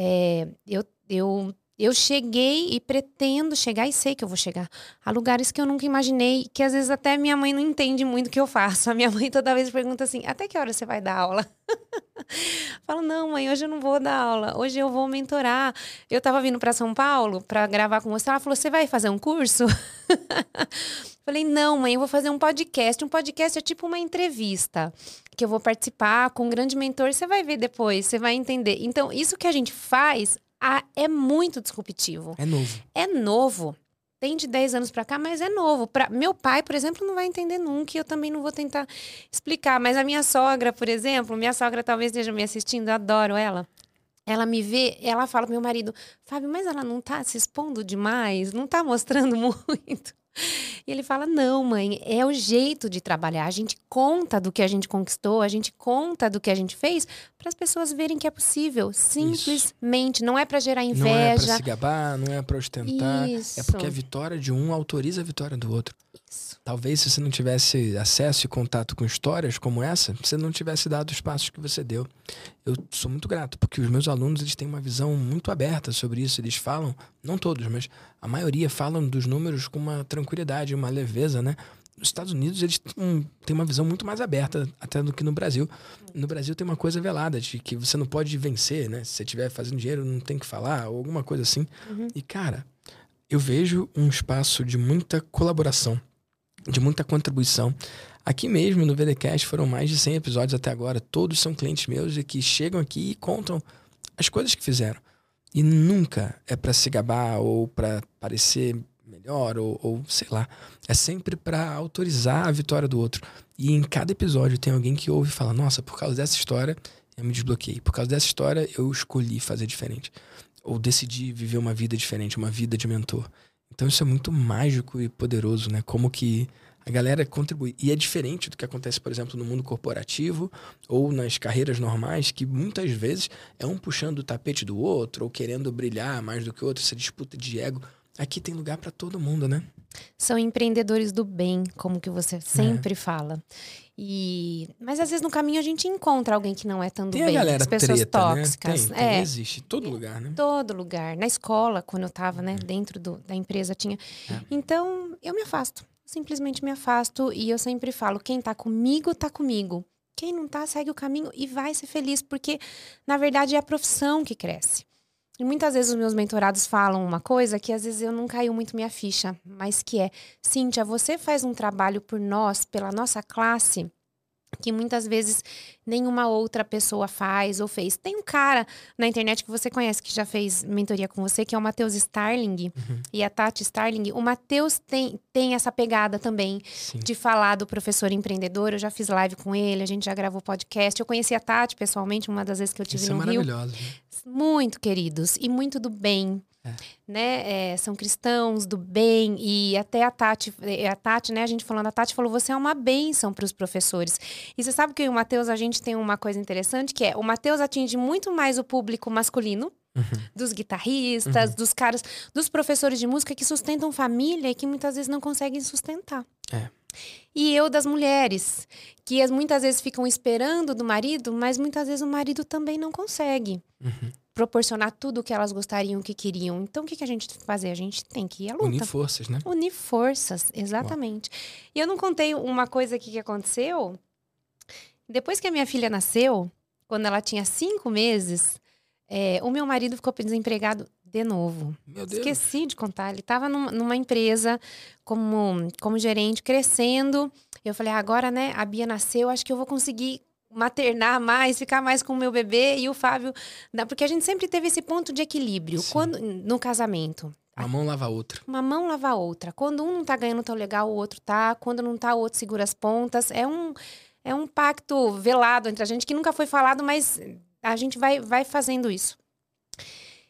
É, eu, eu, eu cheguei e pretendo chegar, e sei que eu vou chegar, a lugares que eu nunca imaginei, que às vezes até minha mãe não entende muito o que eu faço. A minha mãe toda vez pergunta assim: até que hora você vai dar aula? Falo, não, mãe, hoje eu não vou dar aula, hoje eu vou mentorar. Eu tava vindo para São Paulo para gravar com você. Ela falou: você vai fazer um curso? Falei, não, mãe, eu vou fazer um podcast. Um podcast é tipo uma entrevista que eu vou participar com um grande mentor. Você vai ver depois, você vai entender. Então, isso que a gente faz ah, é muito disruptivo. É novo. É novo. Tem de 10 anos pra cá, mas é novo. Pra, meu pai, por exemplo, não vai entender nunca e eu também não vou tentar explicar. Mas a minha sogra, por exemplo, minha sogra talvez esteja me assistindo, eu adoro ela. Ela me vê, ela fala pro meu marido, Fábio, mas ela não tá se expondo demais? Não tá mostrando muito? E ele fala: Não, mãe, é o jeito de trabalhar. A gente conta do que a gente conquistou, a gente conta do que a gente fez para as pessoas verem que é possível. Simplesmente. Não é para gerar Não é inveja. se gabar, não é pra ostentar. Isso. É porque a vitória de um autoriza a vitória do outro. Talvez se você não tivesse acesso e contato com histórias como essa, você não tivesse dado os passos que você deu. Eu sou muito grato, porque os meus alunos eles têm uma visão muito aberta sobre isso. Eles falam, não todos, mas a maioria falam dos números com uma tranquilidade, uma leveza, né? Nos Estados Unidos eles têm têm uma visão muito mais aberta até do que no Brasil. No Brasil tem uma coisa velada de que você não pode vencer, né? Se você estiver fazendo dinheiro, não tem que falar, ou alguma coisa assim. Uhum. E, cara, eu vejo um espaço de muita colaboração, de muita contribuição. Aqui mesmo no VDCast foram mais de 100 episódios até agora. Todos são clientes meus e que chegam aqui e contam as coisas que fizeram. E nunca é pra se gabar ou pra parecer melhor ou, ou sei lá. É sempre pra autorizar a vitória do outro. E em cada episódio tem alguém que ouve e fala: Nossa, por causa dessa história eu me desbloqueei. Por causa dessa história eu escolhi fazer diferente. Ou decidi viver uma vida diferente, uma vida de mentor. Então isso é muito mágico e poderoso, né? Como que a galera contribui. E é diferente do que acontece, por exemplo, no mundo corporativo ou nas carreiras normais, que muitas vezes é um puxando o tapete do outro ou querendo brilhar mais do que o outro, essa disputa de ego. Aqui tem lugar pra todo mundo, né? São empreendedores do bem, como que você sempre fala. E mas às vezes no caminho a gente encontra alguém que não é tão do Tem a bem, galera as pessoas treta, tóxicas. né? Tem, tem, é, existe. em Todo lugar, né? todo lugar. Na escola, quando eu tava, né, dentro do- da empresa tinha. É. Então, eu me afasto. Simplesmente me afasto e eu sempre falo, quem tá comigo, tá comigo. Quem não tá, segue o caminho e vai ser feliz, porque na verdade é a profissão que cresce. E muitas vezes os meus mentorados falam uma coisa que às vezes eu não caiu muito minha ficha, mas que é, Cíntia, você faz um trabalho por nós, pela nossa classe, que muitas vezes nenhuma outra pessoa faz ou fez. Tem um cara na internet que você conhece que já fez mentoria com você, que é o Matheus Starling Uhum. e a Tati Starling. O Matheus tem, tem essa pegada também Sim. de falar do professor empreendedor. Eu já fiz live com ele, a gente já gravou podcast. Eu conheci a Tati pessoalmente, uma das vezes que eu tive Isso é no Rio maravilhoso. né? muito queridos e muito do bem. É. Né? É, são cristãos do bem e até a Tati, é, a Tati, né? A gente falando, a Tati falou, você é uma bênção para os professores. E você sabe que o Matheus, a gente tem uma coisa interessante que é, o Matheus atinge muito mais o público masculino, Uhum. dos guitarristas, dos caras, dos professores de música que sustentam família e que muitas vezes não conseguem sustentar. É. E eu das mulheres, que as- muitas vezes ficam esperando do marido, mas muitas vezes o marido também não consegue Uhum. Proporcionar tudo o que elas gostariam, que queriam. Então, o que, que a gente tem que fazer? A gente tem que ir à luta. Unir forças, né? Unir forças, exatamente. E eu não contei uma coisa aqui que aconteceu. Depois que a minha filha nasceu, quando ela tinha cinco meses, é, o meu marido ficou desempregado de novo. Meu Deus. Esqueci de contar. Ele estava numa empresa como, como gerente, crescendo. Eu falei, "Ah, agora, né, a Bia nasceu, acho que eu vou conseguir maternar mais, ficar mais com o meu bebê e o Fábio. Porque a gente sempre teve esse ponto de equilíbrio Sim. quando no casamento. Uma mão lava a outra. Uma mão lava a outra. Quando um não tá ganhando tão legal, o outro tá. Quando não tá, o outro segura as pontas. É um, é um pacto velado entre a gente que nunca foi falado, mas a gente vai, vai fazendo isso.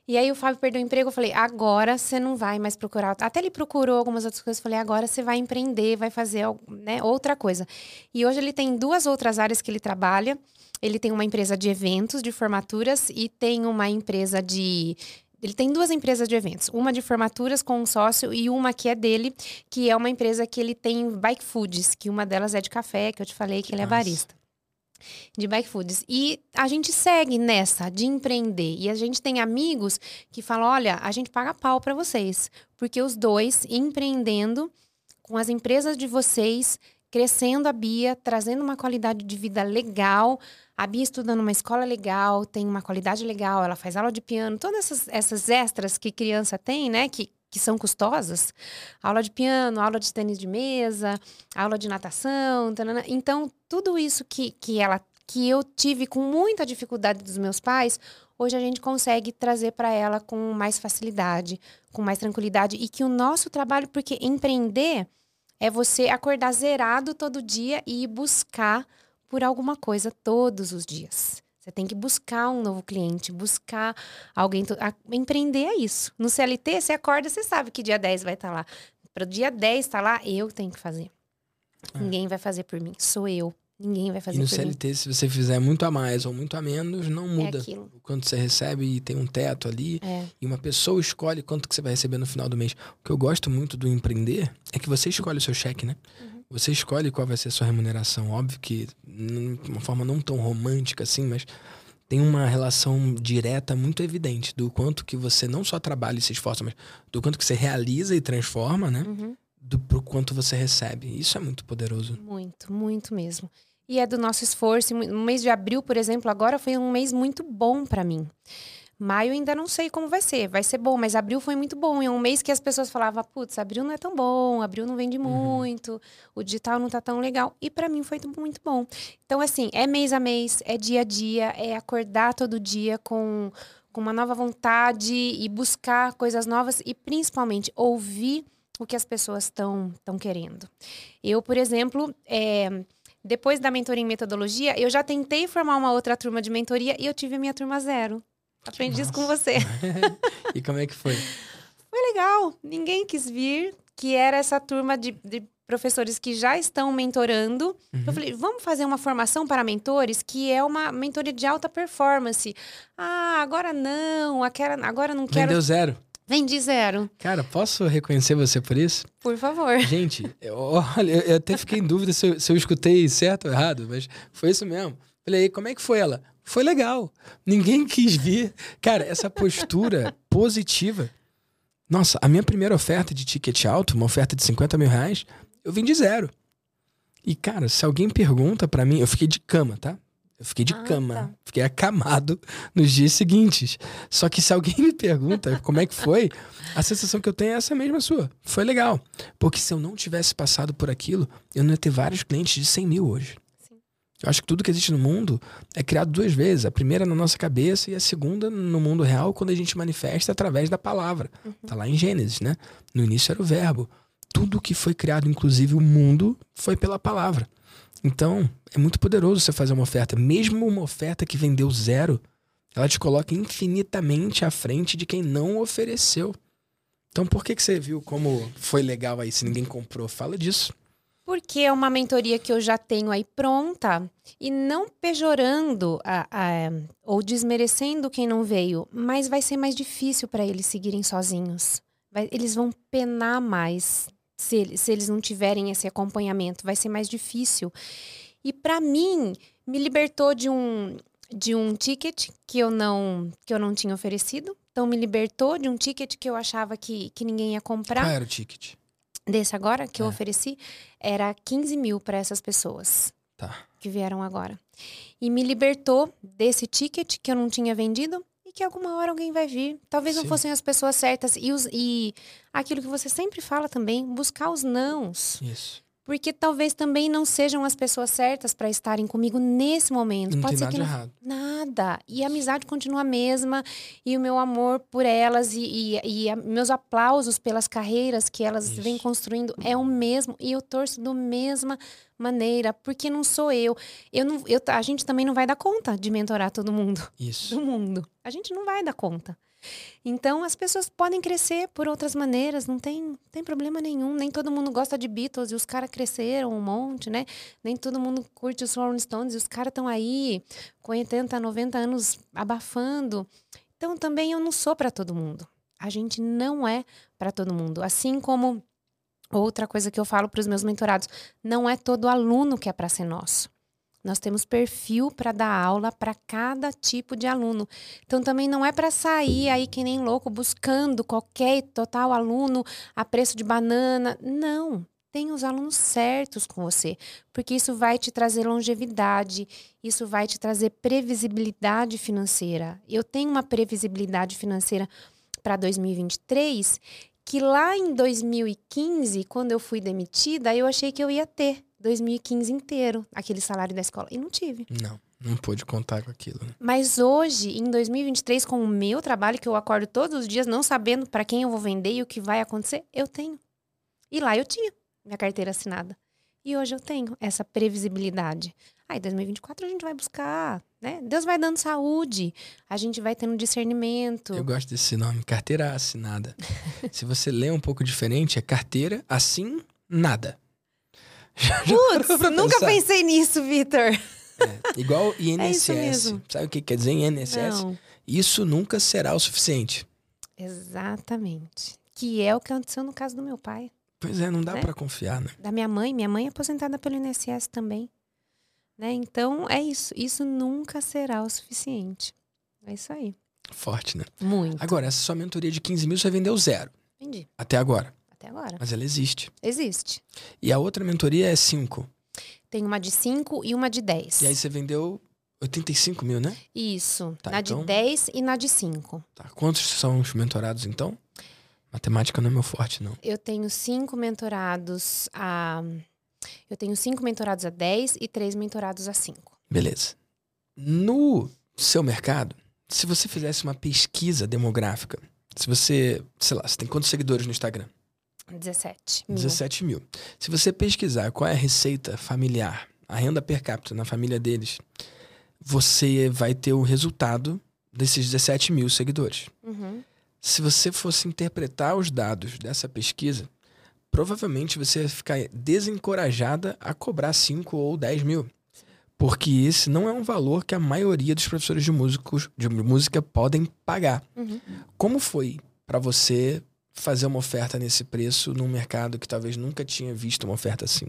E aí o Fábio perdeu o emprego, eu falei, agora você não vai mais procurar. Até ele procurou algumas outras coisas, eu falei, agora você vai empreender, vai fazer né, outra coisa. E hoje ele tem duas outras áreas que ele trabalha. Ele tem uma empresa de eventos, de formaturas, e tem uma empresa de ele tem duas empresas de eventos, uma de formaturas com um sócio e uma que é dele, que é uma empresa que ele tem bike foods, que uma delas é de café, que eu te falei que ele é barista. De bike foods. E a gente segue nessa de empreender. E a gente tem amigos que falam: olha, a gente paga pau para vocês. Porque os dois empreendendo com as empresas de vocês, crescendo a Bia, trazendo uma qualidade de vida legal, a Bia estuda numa escola legal, tem uma qualidade legal, ela faz aula de piano, todas essas, essas extras que criança tem, né? Que, que são custosas. Aula de piano, aula de tênis de mesa, aula de natação. Tanana. Então, tudo isso que, que ela que eu tive com muita dificuldade dos meus pais, hoje a gente consegue trazer para ela com mais facilidade, com mais tranquilidade e que o nosso trabalho, porque empreender é você acordar zerado todo dia e ir buscar por alguma coisa todos os dias. Você tem que buscar um novo cliente, buscar alguém. A, empreender é isso. No CLT, você acorda, você sabe que dia 10 vai estar tá lá. Para o dia 10 estar tá lá, eu tenho que fazer. É. Ninguém vai fazer por mim, sou eu. Ninguém vai fazer e no por CLT, mim. se você fizer muito a mais ou muito a menos, não é muda. É quanto você recebe e tem um teto ali. É. E uma pessoa escolhe quanto que você vai receber no final do mês. O que eu gosto muito do empreender é que você escolhe o seu cheque, né? Uhum. Você escolhe qual vai ser a sua remuneração. Óbvio que de uma forma não tão romântica assim, mas tem uma relação direta muito evidente do quanto que você não só trabalha e se esforça, mas do quanto que você realiza e transforma, né? Uhum. Do pro quanto você recebe. Isso é muito poderoso. Muito, muito mesmo. E é do nosso esforço. No mês de abril, por exemplo, agora foi um mês muito bom para mim. Maio ainda não sei como vai ser. Vai ser bom, mas abril foi muito bom. É um mês que as pessoas falavam, putz, abril não é tão bom, abril não vende uhum. muito, o digital não tá tão legal. E para mim foi muito bom. Então, assim, é mês a mês, é dia a dia, é acordar todo dia com, com uma nova vontade e buscar coisas novas e principalmente ouvir o que as pessoas estão querendo. Eu, por exemplo, é, depois da mentoria em metodologia, eu já tentei formar uma outra turma de mentoria e eu tive a minha turma zero. Aprendi isso com você. e como é que foi? Foi legal. Ninguém quis vir, que era essa turma de, de professores que já estão mentorando. Uhum. Eu falei, vamos fazer uma formação para mentores, que é uma mentoria de alta performance. Ah, agora não, aquela, agora não quero. Vendeu zero. Vendi zero. Cara, posso reconhecer você por isso? Por favor. Gente, eu, olha, eu até fiquei em dúvida se eu, se eu escutei certo ou errado, mas foi isso mesmo. Falei, como é que foi ela? Foi legal. Ninguém quis vir. Cara, essa postura positiva. Nossa, a minha primeira oferta de ticket alto, uma oferta de 50 mil reais, eu vim de zero. E, cara, se alguém pergunta para mim, eu fiquei de cama, tá? Eu fiquei de ah, cama. Tá. Fiquei acamado nos dias seguintes. Só que se alguém me pergunta como é que foi, a sensação que eu tenho é essa mesma sua. Foi legal. Porque se eu não tivesse passado por aquilo, eu não ia ter vários clientes de 100 mil hoje. Eu acho que tudo que existe no mundo é criado duas vezes. A primeira na nossa cabeça e a segunda no mundo real, quando a gente manifesta através da palavra. Uhum. Tá lá em Gênesis, né? No início era o verbo. Tudo que foi criado, inclusive o mundo, foi pela palavra. Então, é muito poderoso você fazer uma oferta. Mesmo uma oferta que vendeu zero, ela te coloca infinitamente à frente de quem não ofereceu. Então, por que, que você viu como foi legal aí se ninguém comprou? Fala disso. Porque é uma mentoria que eu já tenho aí pronta e não pejorando a, a, ou desmerecendo quem não veio, mas vai ser mais difícil para eles seguirem sozinhos. Vai, eles vão penar mais se, se eles não tiverem esse acompanhamento, vai ser mais difícil. E para mim, me libertou de um, de um ticket que eu não que eu não tinha oferecido. Então me libertou de um ticket que eu achava que, que ninguém ia comprar. Qual era o ticket? Desse agora, que é. eu ofereci, era 15 mil para essas pessoas. Tá. Que vieram agora. E me libertou desse ticket que eu não tinha vendido e que alguma hora alguém vai vir. Talvez Sim. não fossem as pessoas certas. E, os, e aquilo que você sempre fala também, buscar os nãos. Isso. Porque talvez também não sejam as pessoas certas para estarem comigo nesse momento. Não Pode tem ser nada que não- errado. Nada. E a amizade continua a mesma, e o meu amor por elas, e, e- e a- meus aplausos pelas carreiras que elas Isso. vêm construindo é o mesmo, e eu torço da mesma maneira, porque não sou eu. eu, não, eu a gente também não vai dar conta de mentorar todo mundo Isso. do mundo. A gente não vai dar conta. Então, as pessoas podem crescer por outras maneiras, não tem, tem problema nenhum. Nem todo mundo gosta de Beatles e os caras cresceram um monte, né? Nem todo mundo curte os Rolling Stones e os caras estão aí com 80, 90 anos abafando. Então, também eu não sou para todo mundo. A gente não é para todo mundo. Assim como outra coisa que eu falo para os meus mentorados, não é todo aluno que é para ser nosso. Nós temos perfil para dar aula para cada tipo de aluno. Então também não é para sair aí que nem louco buscando qualquer total aluno a preço de banana. Não. Tem os alunos certos com você, porque isso vai te trazer longevidade, isso vai te trazer previsibilidade financeira. Eu tenho uma previsibilidade financeira para 2023 que lá em 2015, quando eu fui demitida, eu achei que eu ia ter 2015 inteiro aquele salário da escola e não tive. Não, não pôde contar com aquilo. Né? Mas hoje, em 2023, com o meu trabalho, que eu acordo todos os dias não sabendo para quem eu vou vender e o que vai acontecer, eu tenho. E lá eu tinha minha carteira assinada. E hoje eu tenho essa previsibilidade. Aí, 2024 a gente vai buscar, né? Deus vai dando saúde, a gente vai tendo discernimento. Eu gosto desse nome, carteira assinada. Se você lê um pouco diferente, é carteira assim nada. Putz, nunca pensei nisso, Vitor. É, igual É INSS. mesmo. Sabe o que quer dizer INSS? Não. Isso nunca será o suficiente. Exatamente. Que é o que aconteceu no caso do meu pai. Pois é, não dá Né? pra confiar, né? da minha mãe. Minha mãe é aposentada pelo INSS também. Né? Então, é isso. Isso nunca será o suficiente. É isso aí. Forte, né? Muito. Agora, essa sua mentoria de 15 mil você vendeu zero. Entendi. Até agora. Até agora. Mas ela existe. Existe. E a outra mentoria é 5. Tem uma de 5 e uma de 10. E aí você vendeu 85 mil, né? Isso. Tá, na então- de 10 e na de 5. Tá. Quantos são os mentorados, então? Matemática não é meu forte, não. Eu tenho cinco mentorados a. Eu tenho cinco mentorados a 10 e três mentorados a 5. Beleza. No seu mercado, se você fizesse uma pesquisa demográfica, se você, sei lá, você tem quantos seguidores no Instagram? 17. mil. 17 mil. Se você pesquisar qual é a receita familiar, a renda per capita na família deles, você vai ter o resultado desses 17 mil seguidores. Uhum. Se você fosse interpretar os dados dessa pesquisa, provavelmente você ia ficar desencorajada a cobrar 5 ou 10 mil. Porque esse não é um valor que a maioria dos professores de, músicos, de música podem pagar. Uhum. Como foi para você fazer uma oferta nesse preço num mercado que talvez nunca tinha visto uma oferta assim?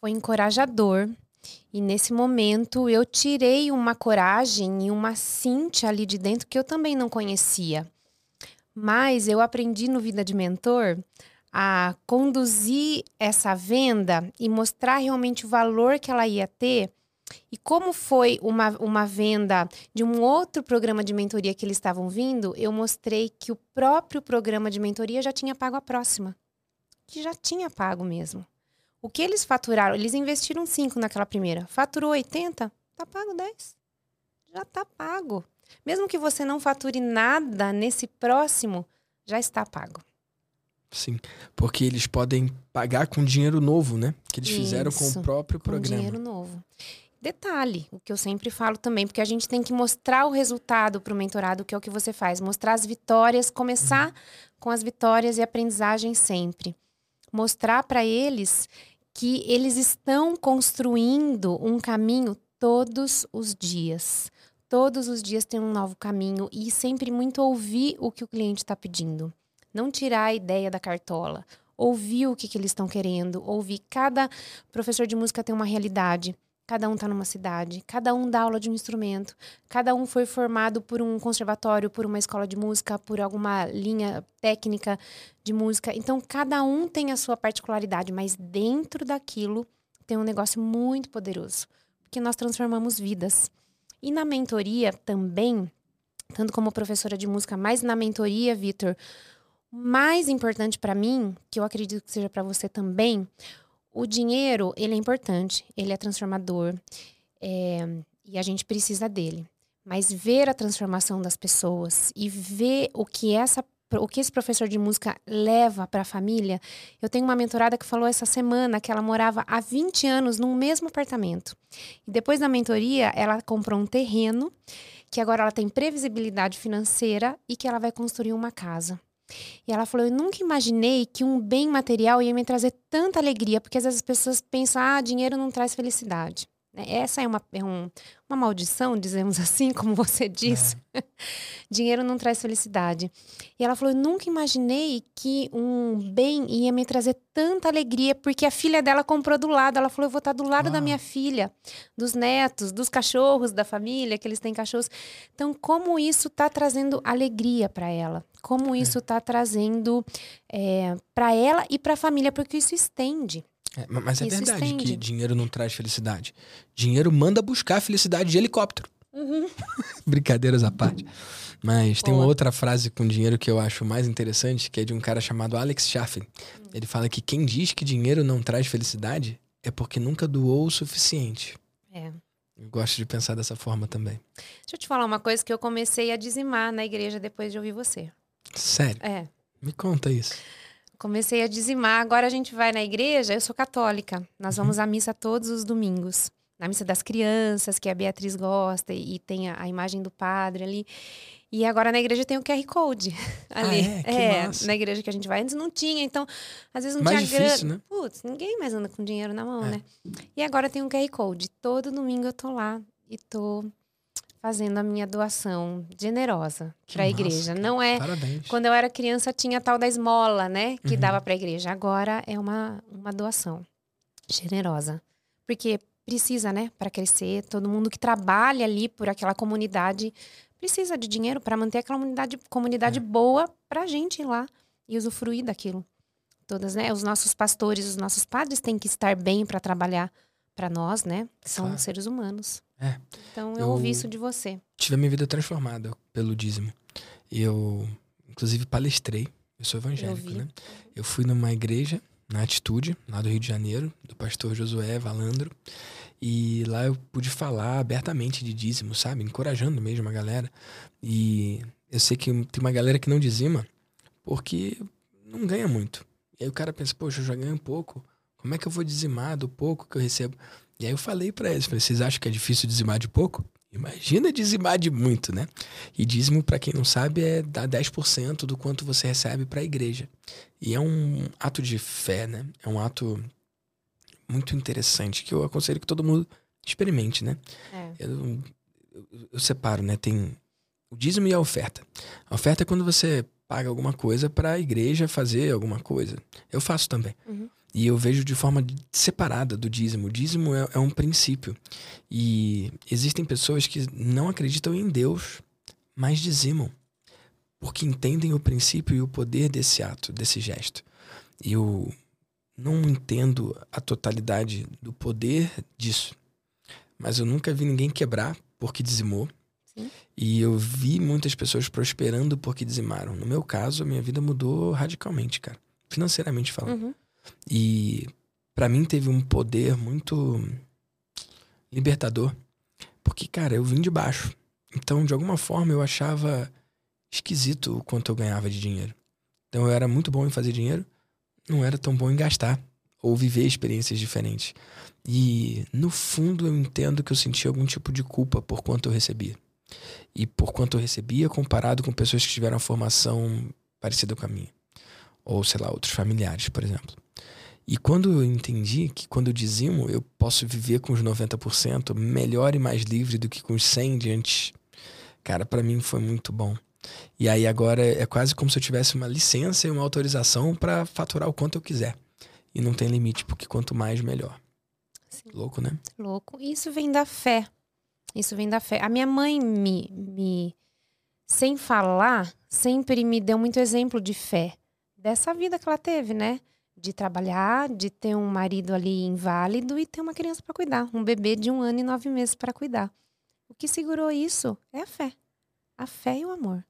Foi encorajador. E nesse momento eu tirei uma coragem e uma cincha ali de dentro que eu também não conhecia. Mas eu aprendi no Vida de Mentor a conduzir essa venda e mostrar realmente o valor que ela ia ter. E como foi uma, uma venda de um outro programa de mentoria que eles estavam vindo, eu mostrei que o próprio programa de mentoria já tinha pago a próxima. Que já tinha pago mesmo. O que eles faturaram? Eles investiram 5 naquela primeira. Faturou 80? Tá pago 10. Já tá pago. Mesmo que você não fature nada nesse próximo, já está pago. Sim, porque eles podem pagar com dinheiro novo, né? Que eles fizeram com Isso, o próprio Com programa. dinheiro novo. Detalhe, o que eu sempre falo também, porque a gente tem que mostrar o resultado para o mentorado, que é o que você faz. Mostrar as vitórias, começar com as vitórias e aprendizagem sempre. Mostrar para eles que eles estão construindo um caminho todos os dias. Todos os dias tem um novo caminho e sempre muito ouvir o que o cliente está pedindo. Não tirar a ideia da cartola. Ouvir o que, que eles estão querendo. Ouvir. Cada professor de música tem uma realidade. Cada um está numa cidade, cada um dá aula de um instrumento, cada um foi formado por um conservatório, por uma escola de música, por alguma linha técnica de música. Então, cada um tem a sua particularidade, mas dentro daquilo tem um negócio muito poderoso, porque nós transformamos vidas. E na mentoria também, tanto como professora de música, mas na mentoria, Vitor, mais importante para mim, que eu acredito que seja para você também, o dinheiro, ele é importante, ele é transformador é, e a gente precisa dele. Mas ver a transformação das pessoas e ver o que essa o que esse professor de música leva para a família. Eu tenho uma mentorada que falou essa semana que ela morava há 20 anos num mesmo apartamento. E depois da mentoria, ela comprou um terreno que agora ela tem previsibilidade financeira e que ela vai construir uma casa. E ela falou: Eu nunca imaginei que um bem material ia me trazer tanta alegria, porque às vezes as pessoas pensam: ah, dinheiro não traz felicidade. Né? Essa é uma, é um, uma maldição, dizemos assim, como você disse. É. Dinheiro não traz felicidade. E ela falou: Eu nunca imaginei que um bem ia me trazer tanta alegria, porque a filha dela comprou do lado. Ela falou: Eu vou estar do lado Uau. da minha filha, dos netos, dos cachorros da família, que eles têm cachorros. Então, como isso está trazendo alegria para ela? Como é. isso está trazendo é, para ela e para a família? Porque isso estende. É, mas é Isso verdade estende. que dinheiro não traz felicidade. Dinheiro manda buscar felicidade de helicóptero. Uhum. Brincadeiras à parte. Mas tem uma outra frase com dinheiro que eu acho mais interessante, que é de um cara chamado Alex Chaffin. Ele fala que quem diz que dinheiro não traz felicidade é porque nunca doou o suficiente. É. Eu gosto de pensar dessa forma também. Deixa eu te falar uma coisa que eu comecei a dizimar na igreja depois de ouvir você. Sério? É. Me conta isso. Comecei a dizimar. Agora a gente vai na igreja. Eu sou católica. Nós vamos à missa todos os domingos. Na missa das crianças, que a Beatriz gosta, e tem a, a imagem do padre ali. E agora na igreja tem o QR Code ali. Ah, é, é na igreja que a gente vai. Antes não tinha, então, às vezes não mais tinha grana. Né? Putz, ninguém mais anda com dinheiro na mão, é. né? E agora tem um QR Code. Todo domingo eu tô lá e tô fazendo a minha doação generosa para a igreja. Não é. Parabéns. Quando eu era criança tinha a tal da esmola, né, que uhum. dava para a igreja. Agora é uma uma doação generosa, porque precisa, né, para crescer. Todo mundo que trabalha ali por aquela comunidade precisa de dinheiro para manter aquela comunidade comunidade é. boa para a gente ir lá e usufruir daquilo. Todas, né? Os nossos pastores, os nossos padres têm que estar bem para trabalhar para nós, né? Que são claro. seres humanos. É. Então eu, eu ouvi isso de você. Tive a minha vida transformada pelo dízimo. Eu, inclusive, palestrei. Eu sou evangélico, eu né? Eu fui numa igreja, na Atitude, lá do Rio de Janeiro, do pastor Josué Valandro. E lá eu pude falar abertamente de dízimo, sabe? Encorajando mesmo a galera. E eu sei que tem uma galera que não dizima porque não ganha muito. E aí o cara pensa, poxa, eu já ganho pouco. Como é que eu vou dizimar do pouco que eu recebo? E aí eu falei para eles, falei, vocês acham que é difícil dizimar de pouco? Imagina dizimar de muito, né? E dízimo, para quem não sabe, é dar 10% do quanto você recebe para a igreja. E é um ato de fé, né? É um ato muito interessante que eu aconselho que todo mundo experimente, né? É. Eu, eu, eu, separo, né? Tem o dízimo e a oferta. A oferta é quando você paga alguma coisa para a igreja fazer alguma coisa. Eu faço também. Uhum. E eu vejo de forma separada do dízimo. O dízimo é, é, um princípio. E existem pessoas que não acreditam em Deus, mas dizimam. Porque entendem o princípio e o poder desse ato, desse gesto. E eu não entendo a totalidade do poder disso. Mas eu nunca vi ninguém quebrar porque dizimou. Sim. E eu vi muitas pessoas prosperando porque dizimaram. No meu caso, a minha vida mudou radicalmente, cara. Financeiramente falando. Uhum. E para mim teve um poder muito libertador. Porque, cara, eu vim de baixo. Então, de alguma forma, eu achava esquisito o quanto eu ganhava de dinheiro. Então, eu era muito bom em fazer dinheiro, não era tão bom em gastar ou viver experiências diferentes. E, no fundo, eu entendo que eu sentia algum tipo de culpa por quanto eu recebia. E por quanto eu recebia comparado com pessoas que tiveram formação parecida com a minha. Ou, sei lá, outros familiares, por exemplo. E quando eu entendi que quando eu dizimo eu posso viver com os 90% melhor e mais livre do que com os 100 de antes, cara, para mim foi muito bom. E aí agora é quase como se eu tivesse uma licença e uma autorização para faturar o quanto eu quiser. E não tem limite, porque quanto mais, melhor. Sim. Louco, né? Louco. Isso vem da fé. Isso vem da fé. A minha mãe me, me sem falar, sempre me deu muito exemplo de fé. Dessa vida que ela teve, né? De trabalhar, de ter um marido ali inválido e ter uma criança para cuidar, um bebê de um ano e nove meses para cuidar. O que segurou isso é a fé, a fé e o amor.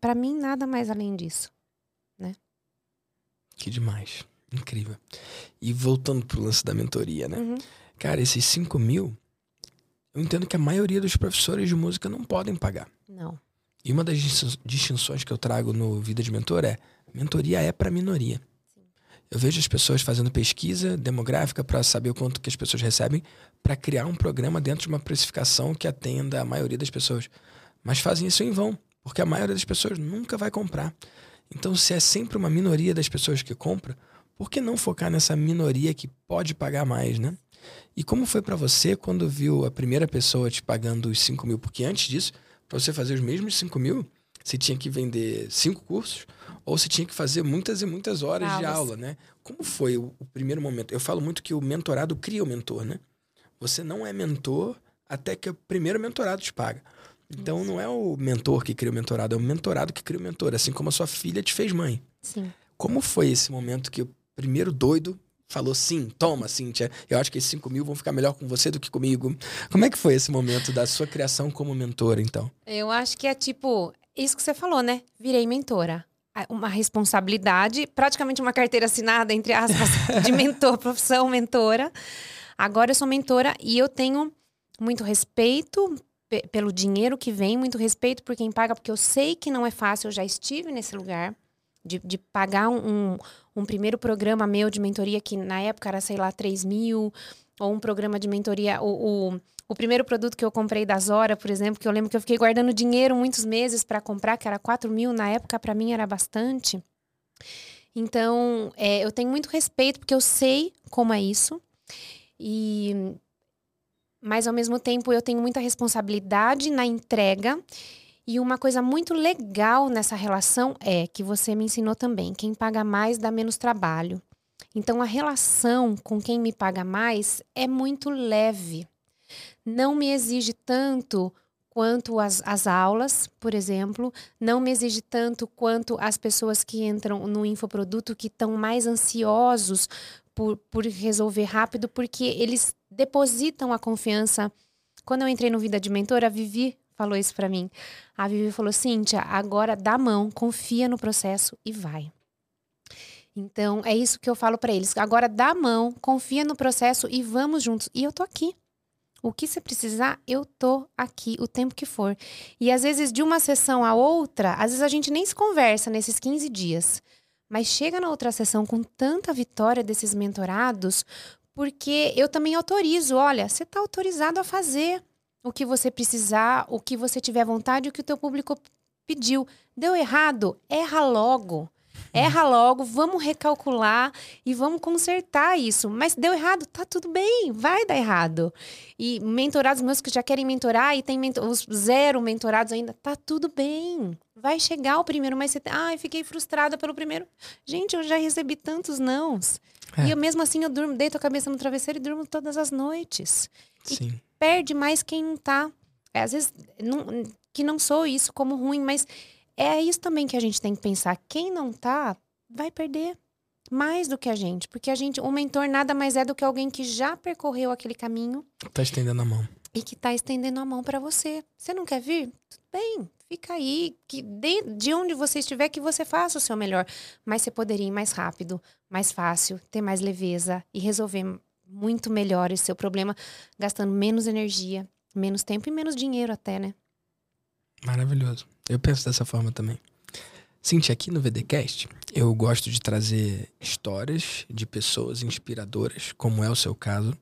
Para mim nada mais além disso, né? Que demais. Incrível. E voltando pro lance da mentoria, né? Uhum. Cara, esses 5 mil, eu entendo que a maioria dos professores de música não podem pagar. Não. E uma das distin- distinções que eu trago no Vida de Mentor é: mentoria é para minoria. Eu vejo as pessoas fazendo pesquisa demográfica para saber o quanto que as pessoas recebem, para criar um programa dentro de uma precificação que atenda a maioria das pessoas. Mas fazem isso em vão, porque a maioria das pessoas nunca vai comprar. Então, se é sempre uma minoria das pessoas que compra, por que não focar nessa minoria que pode pagar mais, né? E como foi para você quando viu a primeira pessoa te pagando os 5 mil? Porque antes disso, para você fazer os mesmos 5 mil, você tinha que vender cinco cursos ou você tinha que fazer muitas e muitas horas de Aulas. aula, né? Como foi o, o primeiro momento? Eu falo muito que o mentorado cria o mentor, né? Você não é mentor até que o primeiro mentorado te paga. Então não é o mentor que cria o mentorado, é o mentorado que cria o mentor, assim como a sua filha te fez mãe. Sim. Como foi esse momento que o primeiro doido falou sim, toma, Cíntia, eu acho que esses 5 mil vão ficar melhor com você do que comigo. Como é que foi esse momento da sua criação como mentora, então? Eu acho que é tipo, isso que você falou, né? Virei mentora. Uma responsabilidade, praticamente uma carteira assinada, entre aspas, de mentor, profissão mentora. Agora eu sou mentora e eu tenho muito respeito pe- pelo dinheiro que vem, muito respeito por quem paga, porque eu sei que não é fácil, eu já estive nesse lugar de, de pagar um, um, um primeiro programa meu de mentoria, que na época era, sei lá, 3 mil, ou um programa de mentoria, o, o, o primeiro produto que eu comprei da Zora, por exemplo, que eu lembro que eu fiquei guardando dinheiro muitos meses para comprar, que era 4 mil, na época para mim era bastante. Então, é, eu tenho muito respeito, porque eu sei como é isso. E mas ao mesmo tempo eu tenho muita responsabilidade na entrega. E uma coisa muito legal nessa relação é que você me ensinou também: quem paga mais dá menos trabalho. Então a relação com quem me paga mais é muito leve. Não me exige tanto quanto as, as aulas, por exemplo, não me exige tanto quanto as pessoas que entram no infoproduto que estão mais ansiosos por, por resolver rápido, porque eles depositam a confiança. Quando eu entrei no Vida de Mentor, a Vivi falou isso pra mim. A Vivi falou: Cíntia, agora dá mão, confia no processo e vai. Então, é isso que eu falo pra eles. Agora dá mão, confia no processo e vamos juntos. E eu tô aqui. O que você precisar, eu tô aqui o tempo que for. E às vezes, de uma sessão a outra, às vezes a gente nem se conversa nesses 15 dias. Mas chega na outra sessão com tanta vitória desses mentorados, porque eu também autorizo. Olha, você está autorizado a fazer o que você precisar, o que você tiver vontade, o que o teu público pediu. Deu errado? Erra logo. Erra logo, vamos recalcular e vamos consertar isso. Mas deu errado, tá tudo bem, vai dar errado. E mentorados meus que já querem mentorar e tem mentor, os zero mentorados ainda, tá tudo bem. Vai chegar o primeiro, mas você. Ai, fiquei frustrada pelo primeiro. Gente, eu já recebi tantos nãos. É. E eu, mesmo assim, eu durmo, deito a cabeça no travesseiro e durmo todas as noites E- Sim. perde mais quem não tá. É, às vezes, não- que não sou isso como ruim, mas é isso também que a gente tem que pensar. Quem não tá, vai perder mais do que a gente. Porque a gente, o mentor nada mais é do que alguém que já percorreu aquele caminho Tá estendendo a mão. e que tá estendendo a mão para você. Você não quer vir? Tudo bem, fica aí. Que de, de onde você estiver, que você faça o seu melhor. Mas você poderia ir mais rápido, mais fácil, ter mais leveza e resolver muito melhor esse seu problema, gastando menos energia, menos tempo e menos dinheiro até, né? Maravilhoso. Eu penso dessa forma também. Cintia, aqui no VDcast, eu gosto de trazer histórias de pessoas inspiradoras, como é o seu caso.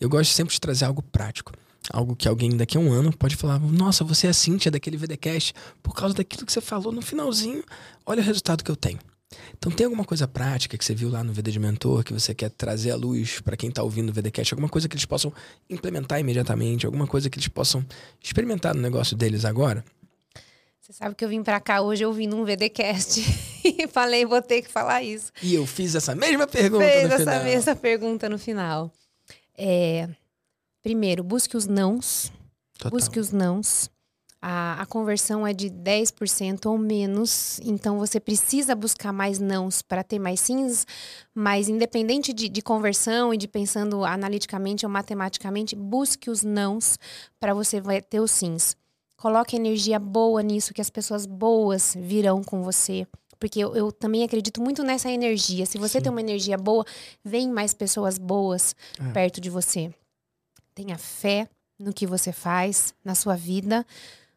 Eu gosto sempre de trazer algo prático. Algo que alguém daqui a um ano pode falar: Nossa, você é a Cintia daquele VDcast, por causa daquilo que você falou no finalzinho, olha o resultado que eu tenho. Então, tem alguma coisa prática que você viu lá no VD de Mentor que você quer trazer à luz para quem está ouvindo o VDcast? Alguma coisa que eles possam implementar imediatamente? Alguma coisa que eles possam experimentar no negócio deles agora? Você sabe que eu vim pra cá hoje ouvindo um VDcast e falei, vou ter que falar isso. E eu fiz essa mesma pergunta Fez no essa final. mesma pergunta no final. É, primeiro, busque os nãos. Total. Busque os nãos. A, a conversão é de 10% ou menos, então você precisa buscar mais nãos para ter mais sims, mas independente de, de conversão e de pensando analiticamente ou matematicamente, busque os nãos para você ter os sims. Coloque energia boa nisso, que as pessoas boas virão com você. Porque eu, eu também acredito muito nessa energia. Se você Sim. tem uma energia boa, vem mais pessoas boas É. perto de você. Tenha fé no que você faz, na sua vida,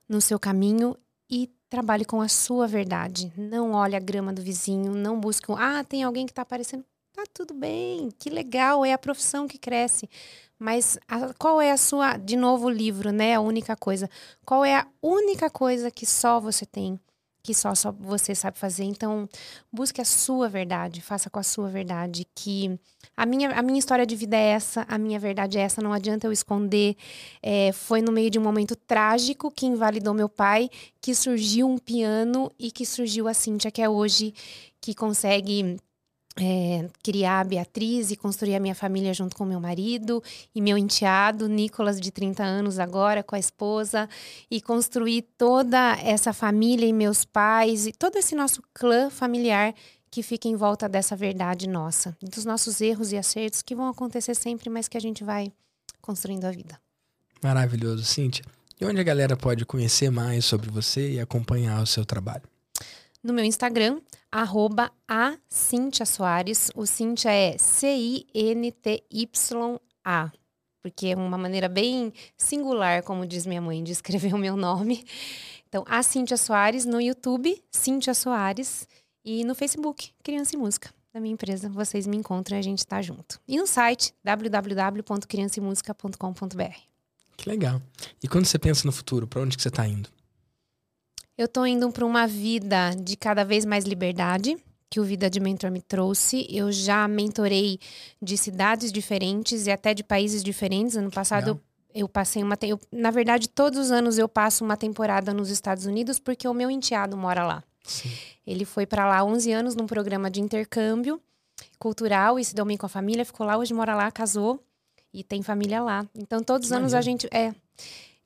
no seu caminho e trabalhe com a sua verdade. Não olhe a grama do vizinho, não busque um, ah, tem alguém que tá aparecendo. Tá tudo bem, que legal, é a profissão que cresce. Mas a- qual é a sua, de novo o livro, né? A única coisa. Qual é a única coisa que só você tem, que só, só você sabe fazer? Então, busque a sua verdade, faça com a sua verdade. Que a minha, a minha história de vida é essa, a minha verdade é essa, não adianta eu esconder. É, foi no meio de um momento trágico que invalidou meu pai, que surgiu um piano e que surgiu a Cíntia, que é hoje, que consegue é, criar a Beatriz e construir a minha família junto com meu marido e meu enteado, Nicolas, de 30 anos agora, com a esposa, e construir toda essa família e meus pais e todo esse nosso clã familiar que fica em volta dessa verdade nossa, dos nossos erros e acertos que vão acontecer sempre, mas que a gente vai construindo a vida. Maravilhoso, Cíntia. E onde a galera pode conhecer mais sobre você e acompanhar o seu trabalho? No meu Instagram, arroba a Cíntia Soares. O Cíntia é C-I-N-T-Y-A. Porque é uma maneira bem singular, como diz minha mãe, de escrever o meu nome. Então, a Soares no YouTube, Cíntia Soares. E no Facebook, Criança e Música, da minha empresa. Vocês me encontram e a gente tá junto. E no site, www.criancemusica.com.br. Que legal. E quando você pensa no futuro, para onde que você está indo? Eu tô indo para uma vida de cada vez mais liberdade, que o Vida de Mentor me trouxe. Eu já mentorei de cidades diferentes e até de países diferentes. Ano passado eu, eu passei uma. Eu, na verdade, todos os anos eu passo uma temporada nos Estados Unidos porque o meu enteado mora lá. Sim. Ele foi para lá há 11 anos num programa de intercâmbio cultural e se deu bem com a família, ficou lá, hoje mora lá, casou e tem família lá. Então todos os anos a gente é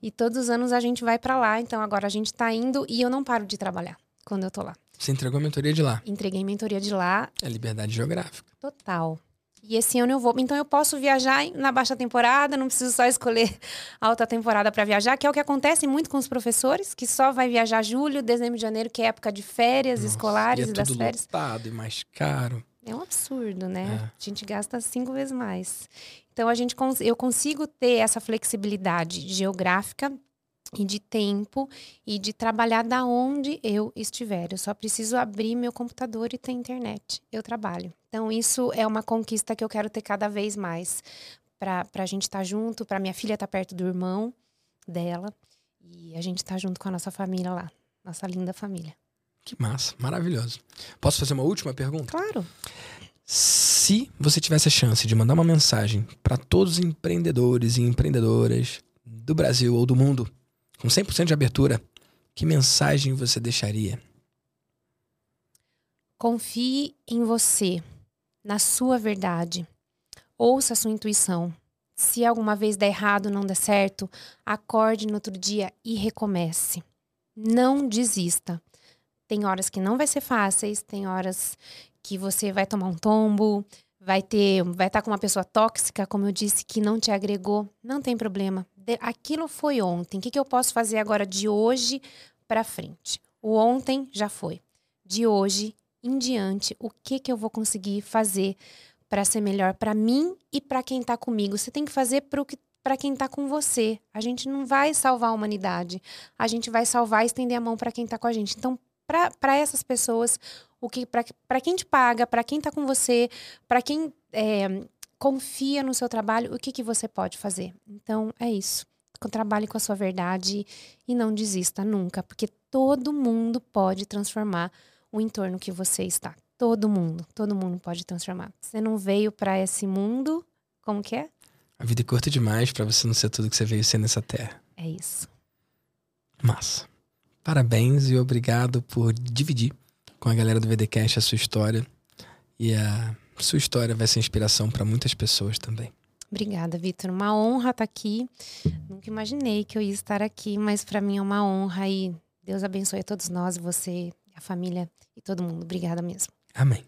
e todos os anos a gente vai para lá. Então agora a gente tá indo e eu não paro de trabalhar quando eu tô lá. Você entregou a mentoria de lá. Entreguei mentoria de lá É liberdade geográfica. total. E esse ano eu vou. Então eu posso viajar na baixa temporada, não preciso só escolher a alta temporada para viajar, que é o que acontece muito com os professores, que só vai viajar julho, dezembro, janeiro, que é época de férias Nossa, escolares e e, é das tudo férias. lotado e mais caro. É um absurdo, né? É. A gente gasta cinco vezes mais. Então a gente cons- eu consigo ter essa flexibilidade geográfica e de tempo e de trabalhar da onde eu estiver. Eu só preciso abrir meu computador e ter internet. Eu trabalho. Então isso é uma conquista que eu quero ter cada vez mais para a gente estar junto, para minha filha estar perto do irmão dela e a gente estar junto com a nossa família lá, nossa linda família. Que massa, maravilhoso. Posso fazer uma última pergunta? Claro. Se você tivesse a chance de mandar uma mensagem para todos os empreendedores e empreendedoras do Brasil ou do mundo, com 100% de abertura, que mensagem você deixaria? Confie em você, na sua verdade. Ouça a sua intuição. Se alguma vez der errado, não der certo, acorde no outro dia e recomece. Não desista. Tem horas que não vai ser fáceis, tem horas que você vai tomar um tombo, vai ter, vai estar com uma pessoa tóxica, como eu disse, que não te agregou. Não tem problema. Aquilo foi ontem. O que, que eu posso fazer agora de hoje para frente? O ontem já foi. De hoje em diante, o que que eu vou conseguir fazer para ser melhor para mim e para quem tá comigo? Você tem que fazer para quem tá com você. A gente não vai salvar a humanidade. A gente vai salvar e estender a mão para quem tá com a gente. Então, para essas pessoas, o que para quem te paga, para quem tá com você, para quem é, confia no seu trabalho, o que que você pode fazer? Então, é isso. Trabalhe com a sua verdade e não desista nunca, porque todo mundo pode transformar o entorno que você está. Todo mundo, todo mundo pode transformar. Você não veio para esse mundo, como que é? A vida é curta demais para você não ser tudo que você veio ser nessa terra. É isso. Massa. Parabéns e obrigado por dividir com a galera do VDcast a sua história. E a sua história vai ser inspiração para muitas pessoas também. Obrigada, Vitor. Uma honra estar aqui. Nunca imaginei que eu ia estar aqui, mas para mim é uma honra e Deus abençoe a todos nós, você, a família e todo mundo. Obrigada mesmo. Amém.